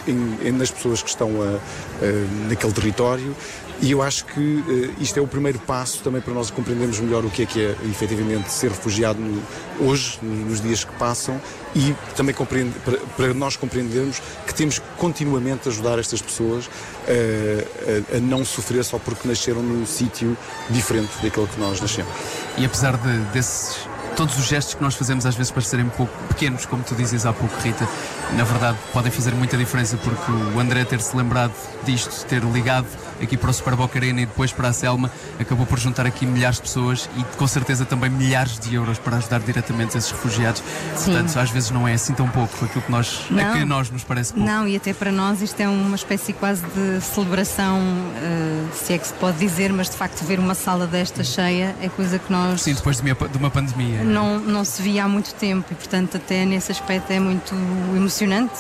em- em- nas pessoas que estão a- a- naquele território. E eu acho que eh, isto é o primeiro passo também para nós compreendermos melhor o que é que é efetivamente ser refugiado no- hoje, nos dias que passam, e também para, para nós compreendermos que temos que continuamente ajudar estas pessoas a, a- a não sofrer só porque nasceram num sítio diferente daquele que nós nascemos. E apesar de, desses. Todos os gestos que nós fazemos às vezes parecerem um pouco pequenos, como tu dizes há pouco, Rita, na verdade podem fazer muita diferença porque o André ter-se lembrado disto, ter ligado aqui para o Super Boca Arena e depois para a Selma, acabou por juntar aqui milhares de pessoas e com certeza também milhares de euros para ajudar diretamente esses refugiados. Sim. Portanto, às vezes não é assim tão pouco aquilo que nós, a Não. que a nós nos parece pouco. Não, e até para nós isto é uma espécie quase de celebração, eh, se é que se pode dizer, mas de facto ver uma sala desta cheia é coisa que nós Sim, depois de uma, de uma pandemia. não, não se via há muito tempo e portanto até nesse aspecto é muito emocionante.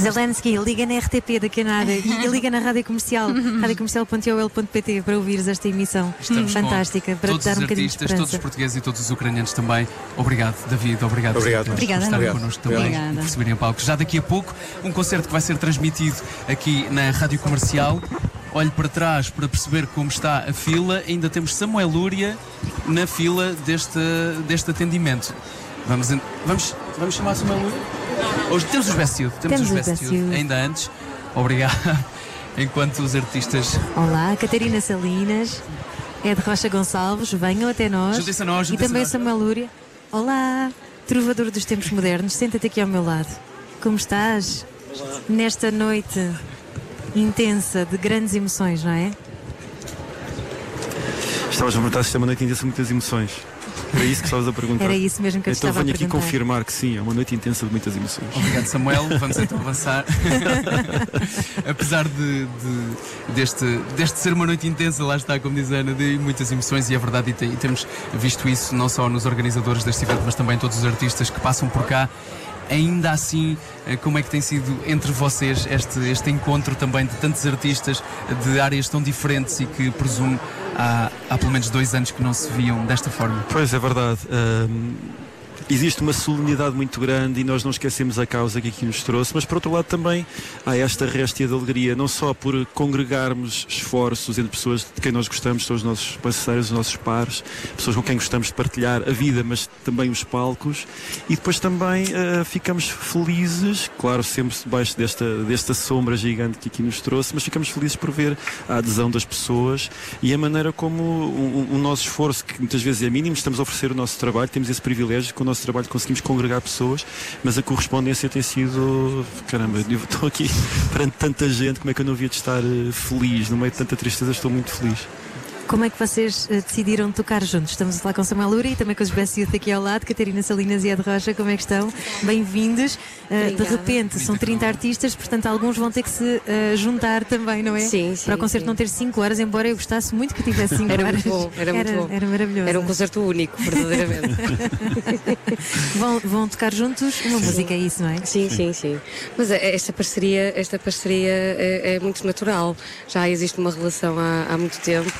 Zelensky, liga na RTP da Canada e, liga na Rádio Comercial, radiocomercial.ol.pt para ouvires esta emissão Estamos fantástica, para te todos dar um os bocadinho de todos os portugueses e todos os ucranianos também. Obrigado, David. Obrigado, Obrigado. por Obrigada, estarem Ana. connosco também Obrigada. e por subirem a palco. Já daqui a pouco, um concerto que vai ser transmitido aqui na Rádio Comercial. Olhe para trás para perceber como está a fila. Ainda temos Samuel Lúria na fila deste, deste atendimento. Vamos, vamos, vamos chamar Samuel Lúria? Hoje temos os Best Youth. Temos, Temos os Best Best Youth. Youth. Ainda antes. Obrigado. Enquanto os artistas Olá, Catarina Salinas, Ed Rocha Gonçalves, venham até nós. Juntem-se a nós, e também a nós. Samuel Lúria. Olá, trovador dos tempos modernos, senta-te aqui ao meu lado. Como estás? Nesta noite intensa de grandes emoções, não é? Estavas a perguntar se é uma noite intensa de muitas emoções. Era isso que estavas a perguntar. Era isso mesmo que eu então estava a venho aqui perguntar. confirmar que sim, é uma noite intensa de muitas emoções. Obrigado, Samuel. Vamos então avançar. Apesar de, de- deste, deste ser uma noite intensa, lá está, como diz a Ana, de muitas emoções, e é verdade, e, te- e temos visto isso não só nos organizadores deste evento, mas também todos os artistas que passam por cá. Ainda assim, eh, como é que tem sido entre vocês este, este encontro também de tantos artistas de áreas tão diferentes e que presumo há, há pelo menos dois anos que não se viam desta forma? Pois é verdade. Hum, existe uma solenidade muito grande e nós não esquecemos a causa que aqui nos trouxe, mas por outro lado também há esta réstia de alegria, não só por congregarmos esforços entre pessoas de quem nós gostamos, são os nossos parceiros, os nossos pares, pessoas com quem gostamos de partilhar a vida, mas também os palcos, e depois também ah, ficamos felizes, claro, sempre debaixo desta, desta sombra gigante que aqui nos trouxe, mas ficamos felizes por ver a adesão das pessoas e a maneira como o, o- o nosso esforço, que muitas vezes é mínimo, estamos a oferecer o nosso trabalho, temos esse privilégio, com o nosso trabalho conseguimos congregar pessoas, mas a correspondência tem sido, caramba, eu estou aqui perante tanta gente, como é que eu não havia de estar eh, feliz, no meio de tanta tristeza estou muito feliz. Como é que vocês eh, decidiram tocar juntos? Estamos a falar com Samuel Lúria e também com os Best Youth aqui ao lado, Catarina Salinas e Ed Rocha, como é que estão? Bem-vindos. Eh, de repente, são 30 artistas, portanto alguns vão ter que se eh, juntar também, não é? Sim, sim, Para o concerto sim. não ter 5 horas, embora eu gostasse muito que tivesse 5 Era horas. muito bom, era muito bom. Era maravilhoso. Era um concerto único, verdadeiramente. vão, vão tocar juntos uma música, é isso, não é? Sim, sim, sim. Mas eh, esta parceria, esta parceria é, é muito natural. Já existe uma relação há, há muito tempo.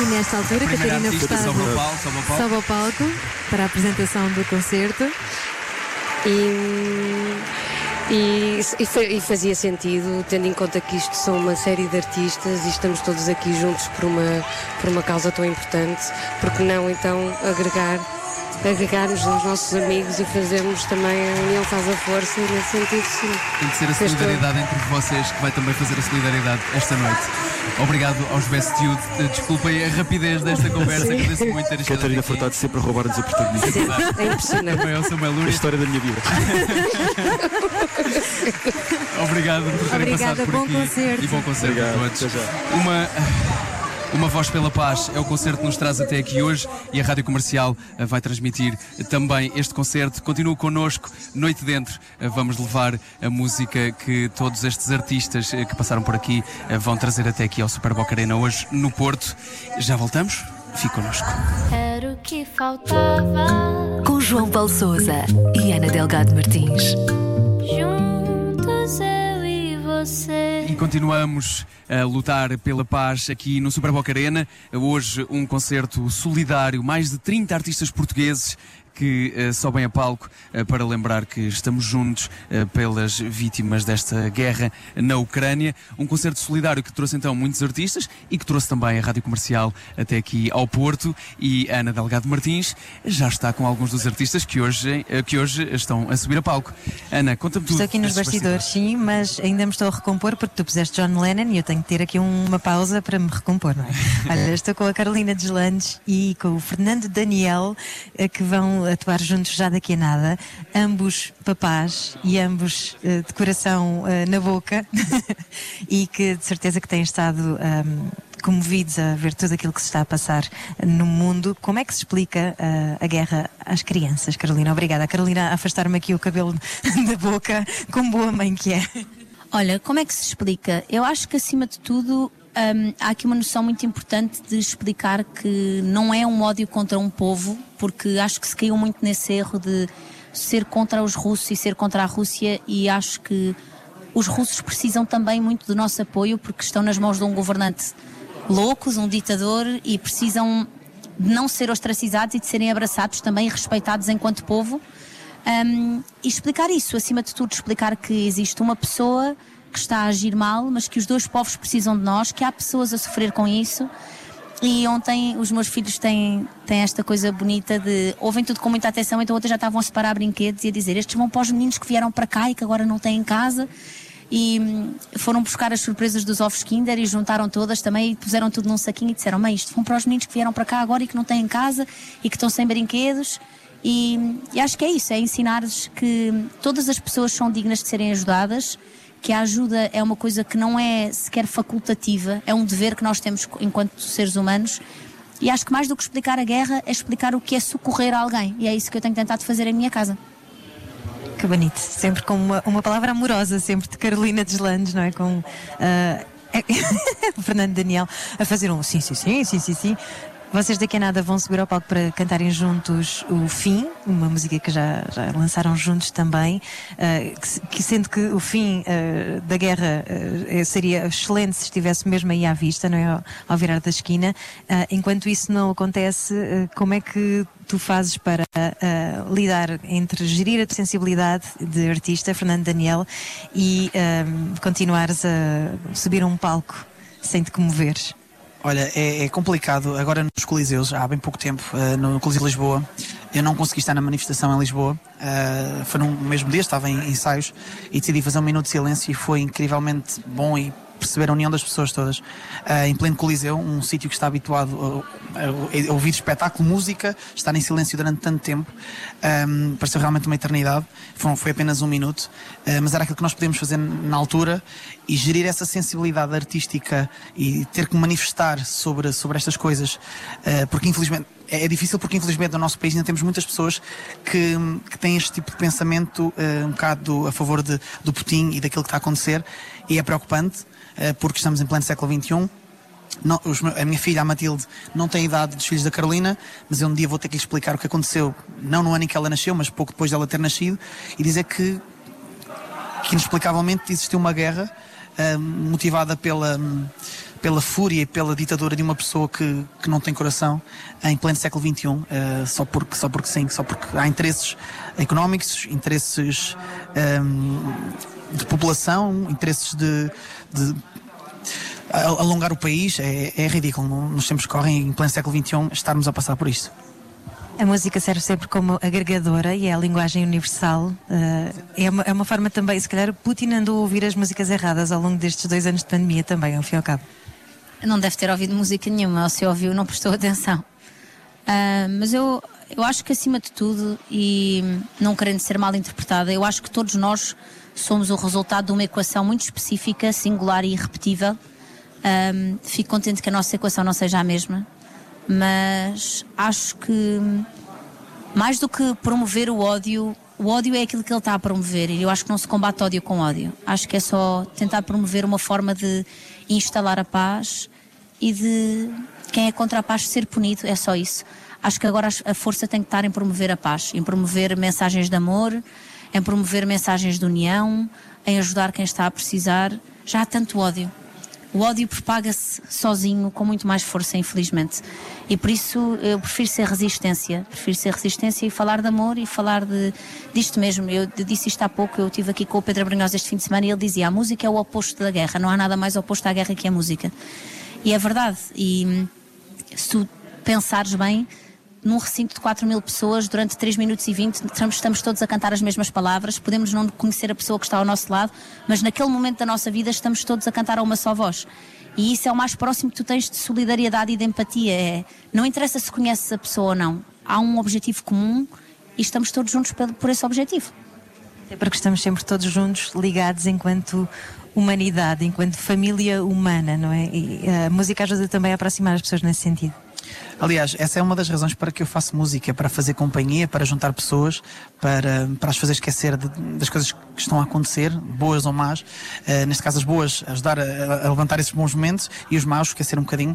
E nesta altura, Catarina Furtado sobe ao palco, sobe ao palco. sobe ao palco para a apresentação do concerto. E, e, e fazia sentido, tendo em conta que isto são uma série de artistas e estamos todos aqui juntos por uma, por uma causa tão importante, porque não então agregar, agregarmos os nossos amigos e fazermos também a união faz a força e nesse sentido sim. Tem que ser a solidariedade entre vocês que vai também fazer a solidariedade esta noite. Obrigado aos Best Youth. Eh, Desculpem a rapidez desta conversa, agradeço muito ter estado Catarina aqui. Furtado sempre a roubar-nos o protagonismo. Sim, é impressionante. Também ao Samuel A Lúria. história da minha vida. Obrigado por terem Obrigada, passado por bom aqui. concerto. E bom concerto Obrigado, a todos. Uma, uma voz pela paz é o concerto que nos traz até aqui hoje e a Rádio Comercial eh, vai transmitir também este concerto. Continua connosco, Noite Dentro. Eh, Vamos levar a música que todos estes artistas eh, que passaram por aqui eh, vão trazer até aqui ao Super Boca Arena hoje no Porto. Já voltamos? Fique connosco. Era o que faltava. Com João Paulo Souza e Ana Delgado Martins. Juntos eu e você. E continuamos a lutar pela paz aqui no Super Boca Arena. Hoje um concerto solidário, mais de 30 artistas portugueses que eh, sobem a palco eh, para lembrar que estamos juntos eh, pelas vítimas desta guerra na Ucrânia. Um concerto solidário que trouxe então muitos artistas e que trouxe também a Rádio Comercial até aqui ao Porto. E a Ana Delgado Martins já está com alguns dos artistas que hoje, que hoje estão a subir a palco. Ana, conta-me tudo. Estou aqui nos bastidores, sim, mas ainda me estou a recompor porque tu puseste John Lennon e eu tenho que ter aqui uma pausa para me recompor, não é? Olha, estou com a Carolina Deslandes e com o Fernando Daniel, que vão atuar juntos já daqui a nada, ambos papás e ambos eh, de coração eh, na boca e que de certeza que têm estado ahm, comovidos a ver tudo aquilo que se está a passar no mundo. Como é que se explica ah, a guerra às crianças, Carolina? Obrigada. Carolina afastar-me aqui o cabelo da boca, como boa mãe que é. Olha, como é que se explica? Eu acho que acima de tudo hum, há aqui uma noção muito importante de explicar que não é um ódio contra um povo, porque acho que se caiu muito nesse erro de ser contra os russos e ser contra a Rússia e acho que os russos precisam também muito do nosso apoio porque estão nas mãos de um governante loucos, um ditador e precisam de não ser ostracizados e de serem abraçados também e respeitados enquanto povo. Um, e explicar isso, acima de tudo, explicar que existe uma pessoa que está a agir mal, mas que os dois povos precisam de nós, que há pessoas a sofrer com isso. E ontem os meus filhos têm, têm esta coisa bonita de ouvem tudo com muita atenção, então outras já estavam a separar brinquedos e a dizer estes vão para os meninos que vieram para cá e que agora não têm em casa. E hum, foram buscar as surpresas dos ovos Kinder e juntaram todas também e puseram tudo num saquinho e disseram: Mãe, isto vão para os meninos que vieram para cá agora e que não têm em casa e que estão sem brinquedos. E, e acho que é isso, é ensinar-lhes que todas as pessoas são dignas de serem ajudadas, que a ajuda é uma coisa que não é sequer facultativa, é um dever que nós temos enquanto seres humanos. E acho que mais do que explicar a guerra é explicar o que é socorrer alguém. E é isso que eu tenho tentado fazer em minha casa. Que bonito, sempre com uma, uma palavra amorosa, sempre de Carolina Deslandes, não é? Com o Fernando Daniel a fazer um sim, sim, sim, sim, sim, sim. Vocês daqui a nada vão subir ao palco para cantarem juntos o Fim, uma música que já, já lançaram juntos também, ah, que, que sendo que o fim ah, da guerra ah, seria excelente se estivesse mesmo aí à vista, não é? Ao, virar da esquina. Enquanto isso não acontece, como é que tu fazes para ah, lidar entre gerir a tua sensibilidade de artista, Fernando Daniel, e ah, continuares a subir um palco sem te comoveres? Olha, é, é complicado. Agora nos Coliseus, há bem pouco tempo, eh, no Coliseu de Lisboa, eu não consegui estar na manifestação em Lisboa. Eh, foi no mesmo dia, estava em ensaios e decidi fazer um minuto de silêncio e foi incrivelmente bom e perceber a união das pessoas todas. Eh, em pleno Coliseu, um sítio que está habituado a, a- ouvir espetáculo, música, estar em silêncio durante tanto tempo, ehm, pareceu realmente uma eternidade. Foi, foi apenas um minuto, eh, mas era aquilo que nós podíamos fazer na altura e gerir essa sensibilidade artística e ter que manifestar sobre, sobre estas coisas, eh, porque infelizmente é é difícil porque infelizmente no nosso país ainda temos muitas pessoas que, que têm este tipo de pensamento eh, um bocado a favor de, do Putin e daquilo que está a acontecer. E é preocupante porque estamos em pleno século XXI não, os a minha filha, a Matilde, não tem a idade dos filhos da Carolina, mas eu um dia vou ter que lhe explicar o que aconteceu, não no ano em que ela nasceu, mas pouco depois dela ter nascido, e dizer que, que inexplicavelmente existiu uma guerra ah, motivada pela, pela fúria e pela ditadura de uma pessoa que, que não tem coração em pleno século XXI, ah, só, porque, só porque sim, só porque há interesses económicos, interesses ah, de população, interesses de- de alongar o país é, é ridículo. no- Nos tempos que correm, em pleno século XXI, estarmos a passar por isto. A música serve sempre como agregadora e é a linguagem universal. eh, é, uma, é uma forma também, se calhar, Putin andou a ouvir as músicas erradas ao longo destes dois anos de pandemia também, ao fim e ao cabo. Não deve ter ouvido música nenhuma, ou se ouviu, não prestou atenção. Ah, mas eu, eu acho que, acima de tudo, e não querendo ser mal interpretada, eu acho que todos nós somos o resultado de uma equação muito específica, singular e irrepetível. Ah, fico contente que a nossa equação não seja a mesma, mas acho que mais do que promover o ódio, o ódio é aquilo que ele está a promover e eu acho que não se combate ódio com ódio. Acho que é só tentar promover uma forma de instalar a paz e de quem é contra a paz ser punido, é só isso. Acho que agora a força tem que estar em promover a paz, em promover mensagens de amor, em promover mensagens de união, em ajudar quem está a precisar. Já há tanto ódio. o ódio propaga-se sozinho com muito mais força, infelizmente. E por isso eu prefiro ser resistência. Prefiro ser resistência e falar de amor e falar de, disto mesmo. Eu disse isto há pouco, eu estive aqui com o Pedro Brunhosa este fim de semana e ele dizia: a música é o oposto da guerra, não há nada mais oposto à guerra que a música. E é verdade. E se tu pensares bem, num recinto de 4 mil pessoas, durante 3 minutos e 20, estamos, estamos todos a cantar as mesmas palavras, podemos não conhecer a pessoa que está ao nosso lado, mas naquele momento da nossa vida estamos todos a cantar a uma só voz. E isso é o mais próximo que tu tens de solidariedade e de empatia. É, não interessa se conheces a pessoa ou não, há um objetivo comum e estamos todos juntos por, esse objetivo. É porque estamos sempre todos juntos, ligados enquanto humanidade, enquanto família humana, não é? E a música ajuda também a aproximar as pessoas nesse sentido. Aliás, essa é uma das razões para que eu faço música, para fazer companhia, para juntar pessoas, para, para as fazer esquecer de, das coisas que estão a acontecer, boas ou más. Uh, neste caso, as boas, ajudar a, a, levantar esses bons momentos e os maus, esquecer um bocadinho.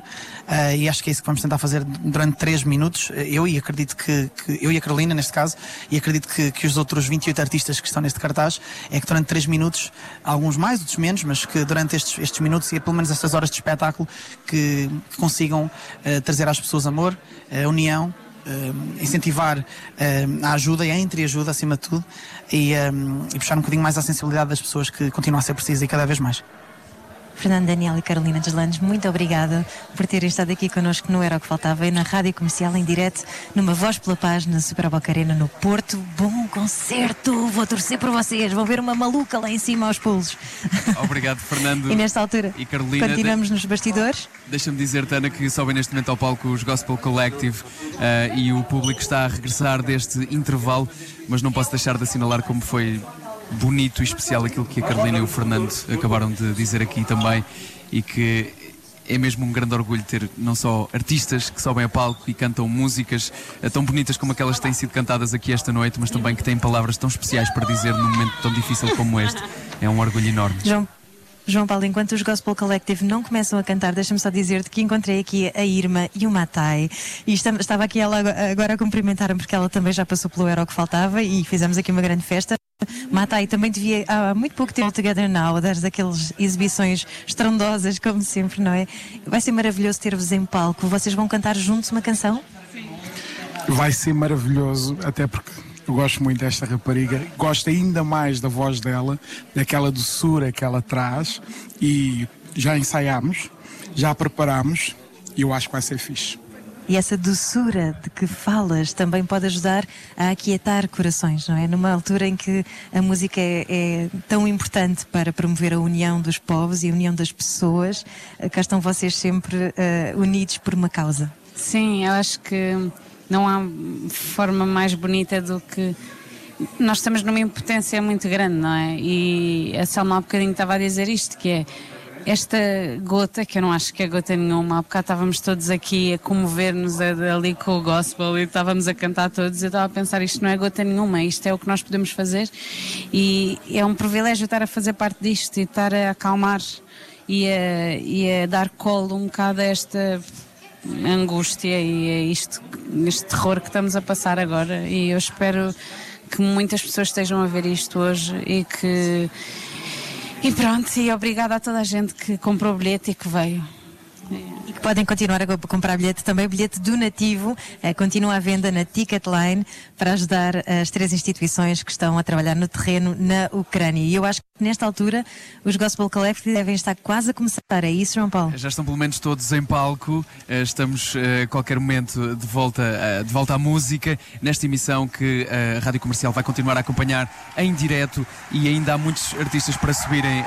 Uh, e acho que é isso que vamos tentar fazer durante três minutos. Eu e acredito que, que, eu e a Carolina, neste caso, e acredito que, que os outros 28 artistas que estão neste cartaz, é que durante três minutos, alguns mais, outros menos, mas que durante estes, estes minutos e pelo menos estas horas de espetáculo, que, que consigam uh, trazer às pessoas amor, a união, uh, incentivar uh, a ajuda e a entreajuda acima de tudo e, e puxar um bocadinho mais a sensibilidade das pessoas que continuam a ser precisas e cada vez mais. Fernando Daniel e Carolina Deslandes, muito obrigada por terem estado aqui connosco no Era o que Faltava e na Rádio Comercial em direto, numa Voz pela Paz, na Super Boca Arena, no Porto. Bom concerto! Vou torcer por vocês, vou ver uma maluca lá em cima aos pulos. Obrigado, Fernando. e nesta altura, e Carolina, continuamos de... nos bastidores. Deixa-me dizer, Tana, que sobem neste momento ao palco os Gospel Collective uh, e o público está a regressar deste intervalo, mas não posso deixar de assinalar como foi bonito e especial aquilo que a Carolina e o Fernando acabaram de dizer aqui também e que é mesmo um grande orgulho ter não só artistas que sobem a palco e cantam músicas eh, tão bonitas como aquelas que têm sido cantadas aqui esta noite, mas também que têm palavras tão especiais para dizer num momento tão difícil como este. É um orgulho enorme. João, João Paulo, enquanto os Gospel Collective não começam a cantar, deixa-me só dizer-te que encontrei aqui a Irma e o Matai. E estava aqui ela agora a cumprimentar-me porque ela também já passou pelo Era o que Faltava e fizemos aqui uma grande festa. Matai também devia há muito pouco tempo Together Now, dar aquelas exibições estrondosas, como sempre, não é? Vai ser maravilhoso ter-vos em palco. Vocês vão cantar juntos uma canção? Vai ser maravilhoso, até porque eu gosto muito desta rapariga, gosto ainda mais da voz dela, daquela doçura que ela traz e já ensaiámos, já preparámos e eu acho que vai ser fixe. E essa doçura de que falas também pode ajudar a aquietar corações, não é? Numa altura em que a música é, é tão importante para promover a união dos povos e a união das pessoas, cá estão vocês sempre uh, unidos por uma causa. Sim, eu acho que não há forma mais bonita do que nós estamos numa impotência muito grande, não é? E a Selma há bocadinho estava a dizer isto, que é esta gota, que eu não acho que é gota nenhuma, há bocado estávamos todos aqui a comover-nos ali com o gospel e estávamos a cantar todos, eu estava a pensar, isto não é gota nenhuma, isto é o que nós podemos fazer e é um privilégio estar a fazer parte disto e estar a acalmar e a, e a dar colo um bocado a esta angústia e é isto, este terror que estamos a passar agora e eu espero que muitas pessoas estejam a ver isto hoje e que e pronto, e obrigada a toda a gente que comprou o bilhete e que veio. Podem continuar a comprar bilhete também. O bilhete donativo eh, continua à venda na Ticketline para ajudar as três instituições que estão a trabalhar no terreno na Ucrânia. E eu acho que nesta altura os Gospel Collective devem estar quase a começar. É isso, João Paulo? Já estão pelo menos todos em palco. Eh, estamos eh, a qualquer momento de volta, eh, de volta à música nesta emissão que a Rádio Comercial vai continuar a acompanhar em direto e ainda há muitos artistas para subirem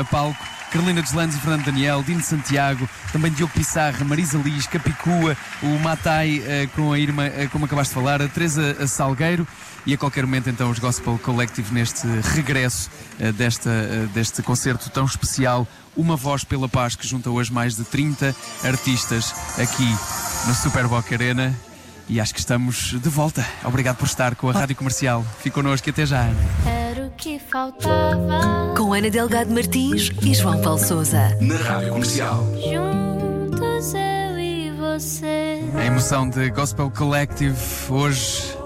a palco. Carolina Deslandes e Fernando Daniel, Dino Santiago, também Diogo Pissarra, Marisa Liz, Capicua, o Matai uh, com a irmã, uh, como acabaste de falar, a Teresa Salgueiro e a qualquer momento então os Gospel Collective neste regresso desta, deste concerto tão especial, Uma Voz pela Paz, que junta hoje mais de 30 artistas aqui no Super Boca Arena. E acho que estamos de volta. Obrigado por estar com a Rádio Comercial. Fique connosco e até já. Era o que faltava. Com Ana Delgado Martins e João Paulo Souza. Na Rádio Comercial. Juntos eu e você. A emoção de Gospel Collective hoje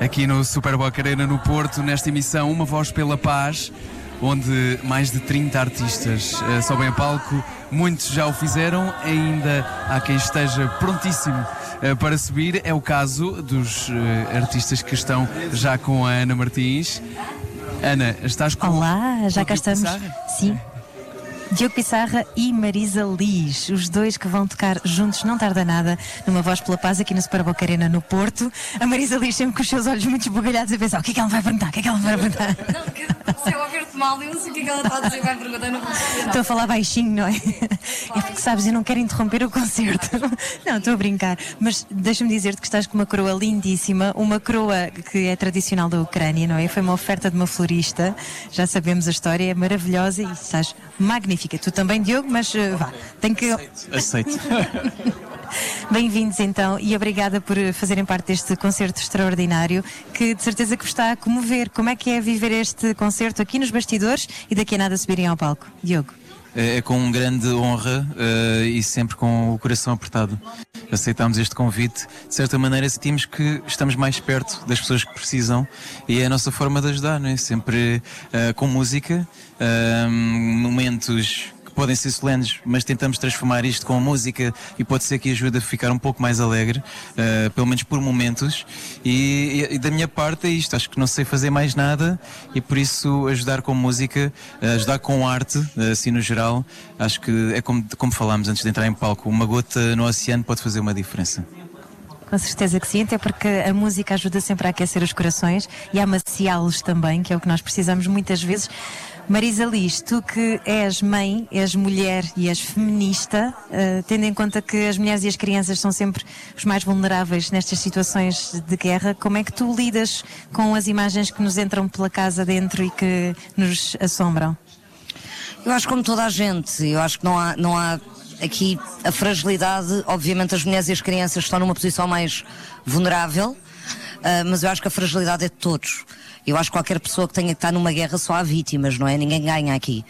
aqui no Super Boca Arena no Porto, nesta emissão Uma Voz pela Paz. onde mais de 30 artistas eh, sobem a palco. Muitos já o fizeram, ainda há quem esteja prontíssimo para subir. É o caso dos eh, artistas que estão já com a Ana Martins. Ana, estás com. Olá, já com cá estamos. Pissarra? Sim. Diogo Pissarra e Marisa Liz, os dois que vão tocar juntos, não tarda nada, numa voz pela paz aqui no Super Boca Arena no Porto. A Marisa Liz sempre com os seus olhos muito esbugalhados a pensar: o que é que ela vai perguntar? O que é que ela vai perguntar? Se eu ouvir-te mal, eu não sei o que é que ela está a dizer, vai perguntar, não vou. Estou a falar baixinho, não é? É porque sabes, eu não quero interromper o concerto. Não, estou a brincar. Mas deixa-me dizer-te que estás com uma coroa lindíssima, uma coroa que é tradicional da Ucrânia, não é? Foi uma oferta de uma florista, já sabemos a história, é maravilhosa e estás magnífica. Tu também, Diogo, mas eh, vá, tem que. Aceito. Bem-vindos então e obrigada por fazerem parte deste concerto extraordinário que de certeza que vos está a comover. Como é que é viver este concerto aqui nos bastidores e daqui a nada subirem ao palco? Diogo. É, é com grande honra eh, e sempre com o coração apertado. Aceitámos este convite. De certa maneira, sentimos que estamos mais perto das pessoas que precisam e é a nossa forma de ajudar, não é? Sempre eh, com música, eh, momentos podem ser solenes, mas tentamos transformar isto com música e pode ser que ajude a ficar um pouco mais alegre, eh, pelo menos por momentos. E, e- e da minha parte é isto, acho que não sei fazer mais nada e por isso ajudar com música, eh, ajudar com arte, eh, assim no geral, acho que é como, como falámos antes de entrar em palco, uma gota no oceano pode fazer uma diferença. Com certeza que sim, até porque a música ajuda sempre a aquecer os corações e a amaciá-los também, que é o que nós precisamos muitas vezes. Marisa Liz, tu que és mãe, és mulher e és feminista, eh, tendo em conta que as mulheres e as crianças são sempre os mais vulneráveis nestas situações de guerra, como é que tu lidas com as imagens que nos entram pela casa dentro e que nos assombram? Eu acho como toda a gente, eu acho que não há, não há aqui a fragilidade, obviamente as mulheres e as crianças estão numa posição mais vulnerável, ah, mas eu acho que a fragilidade é de todos. Eu acho que qualquer pessoa que tenha que estar numa guerra só há vítimas, não é? Ninguém ganha aqui.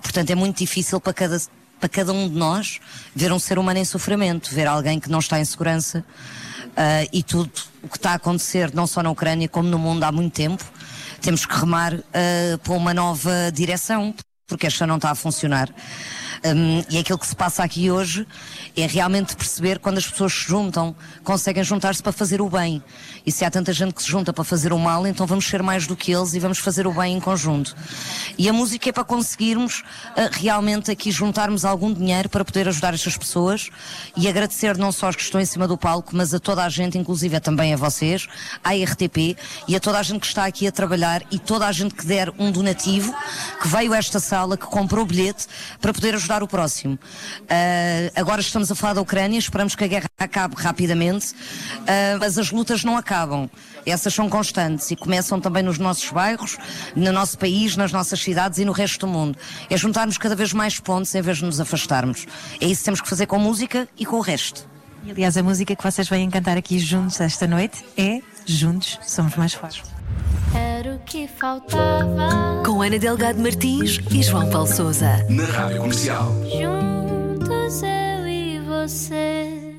Portanto, é muito difícil para cada, para cada um de nós ver um ser humano em sofrimento, ver alguém que não está em segurança ah, e tudo o que está a acontecer, não só na Ucrânia como no mundo há muito tempo. Temos que remar ah, para uma nova direção, porque esta não está a funcionar. Hum, e aquilo que se passa aqui hoje é realmente perceber quando as pessoas se juntam, conseguem juntar-se para fazer o bem. E se há tanta gente que se junta para fazer o mal, então vamos ser mais do que eles e vamos fazer o bem em conjunto. E a música é para conseguirmos ah, realmente aqui juntarmos algum dinheiro para poder ajudar estas pessoas e agradecer não só aos que estão em cima do palco, mas a toda a gente, inclusive também a vocês, à RTP e a toda a gente que está aqui a trabalhar e toda a gente que der um donativo, que veio a esta sala, que comprou o bilhete para poder ajudar o próximo. Ah, agora estamos a falar da Ucrânia, esperamos que a guerra acabe rapidamente, ah, mas as lutas não acabam. Essas são constantes e começam também nos nossos bairros, no nosso país, nas nossas cidades e no resto do mundo. É juntarmos cada vez mais pontos em vez de nos afastarmos. É isso que temos que fazer com música e com o resto. E, aliás, a música que vocês vêm cantar aqui juntos esta noite é Juntos Somos Mais Fortes. Era o que faltava. Com Ana Delgado Martins e João Paulo Souza. Na Rádio Comercial. Juntos eu e você.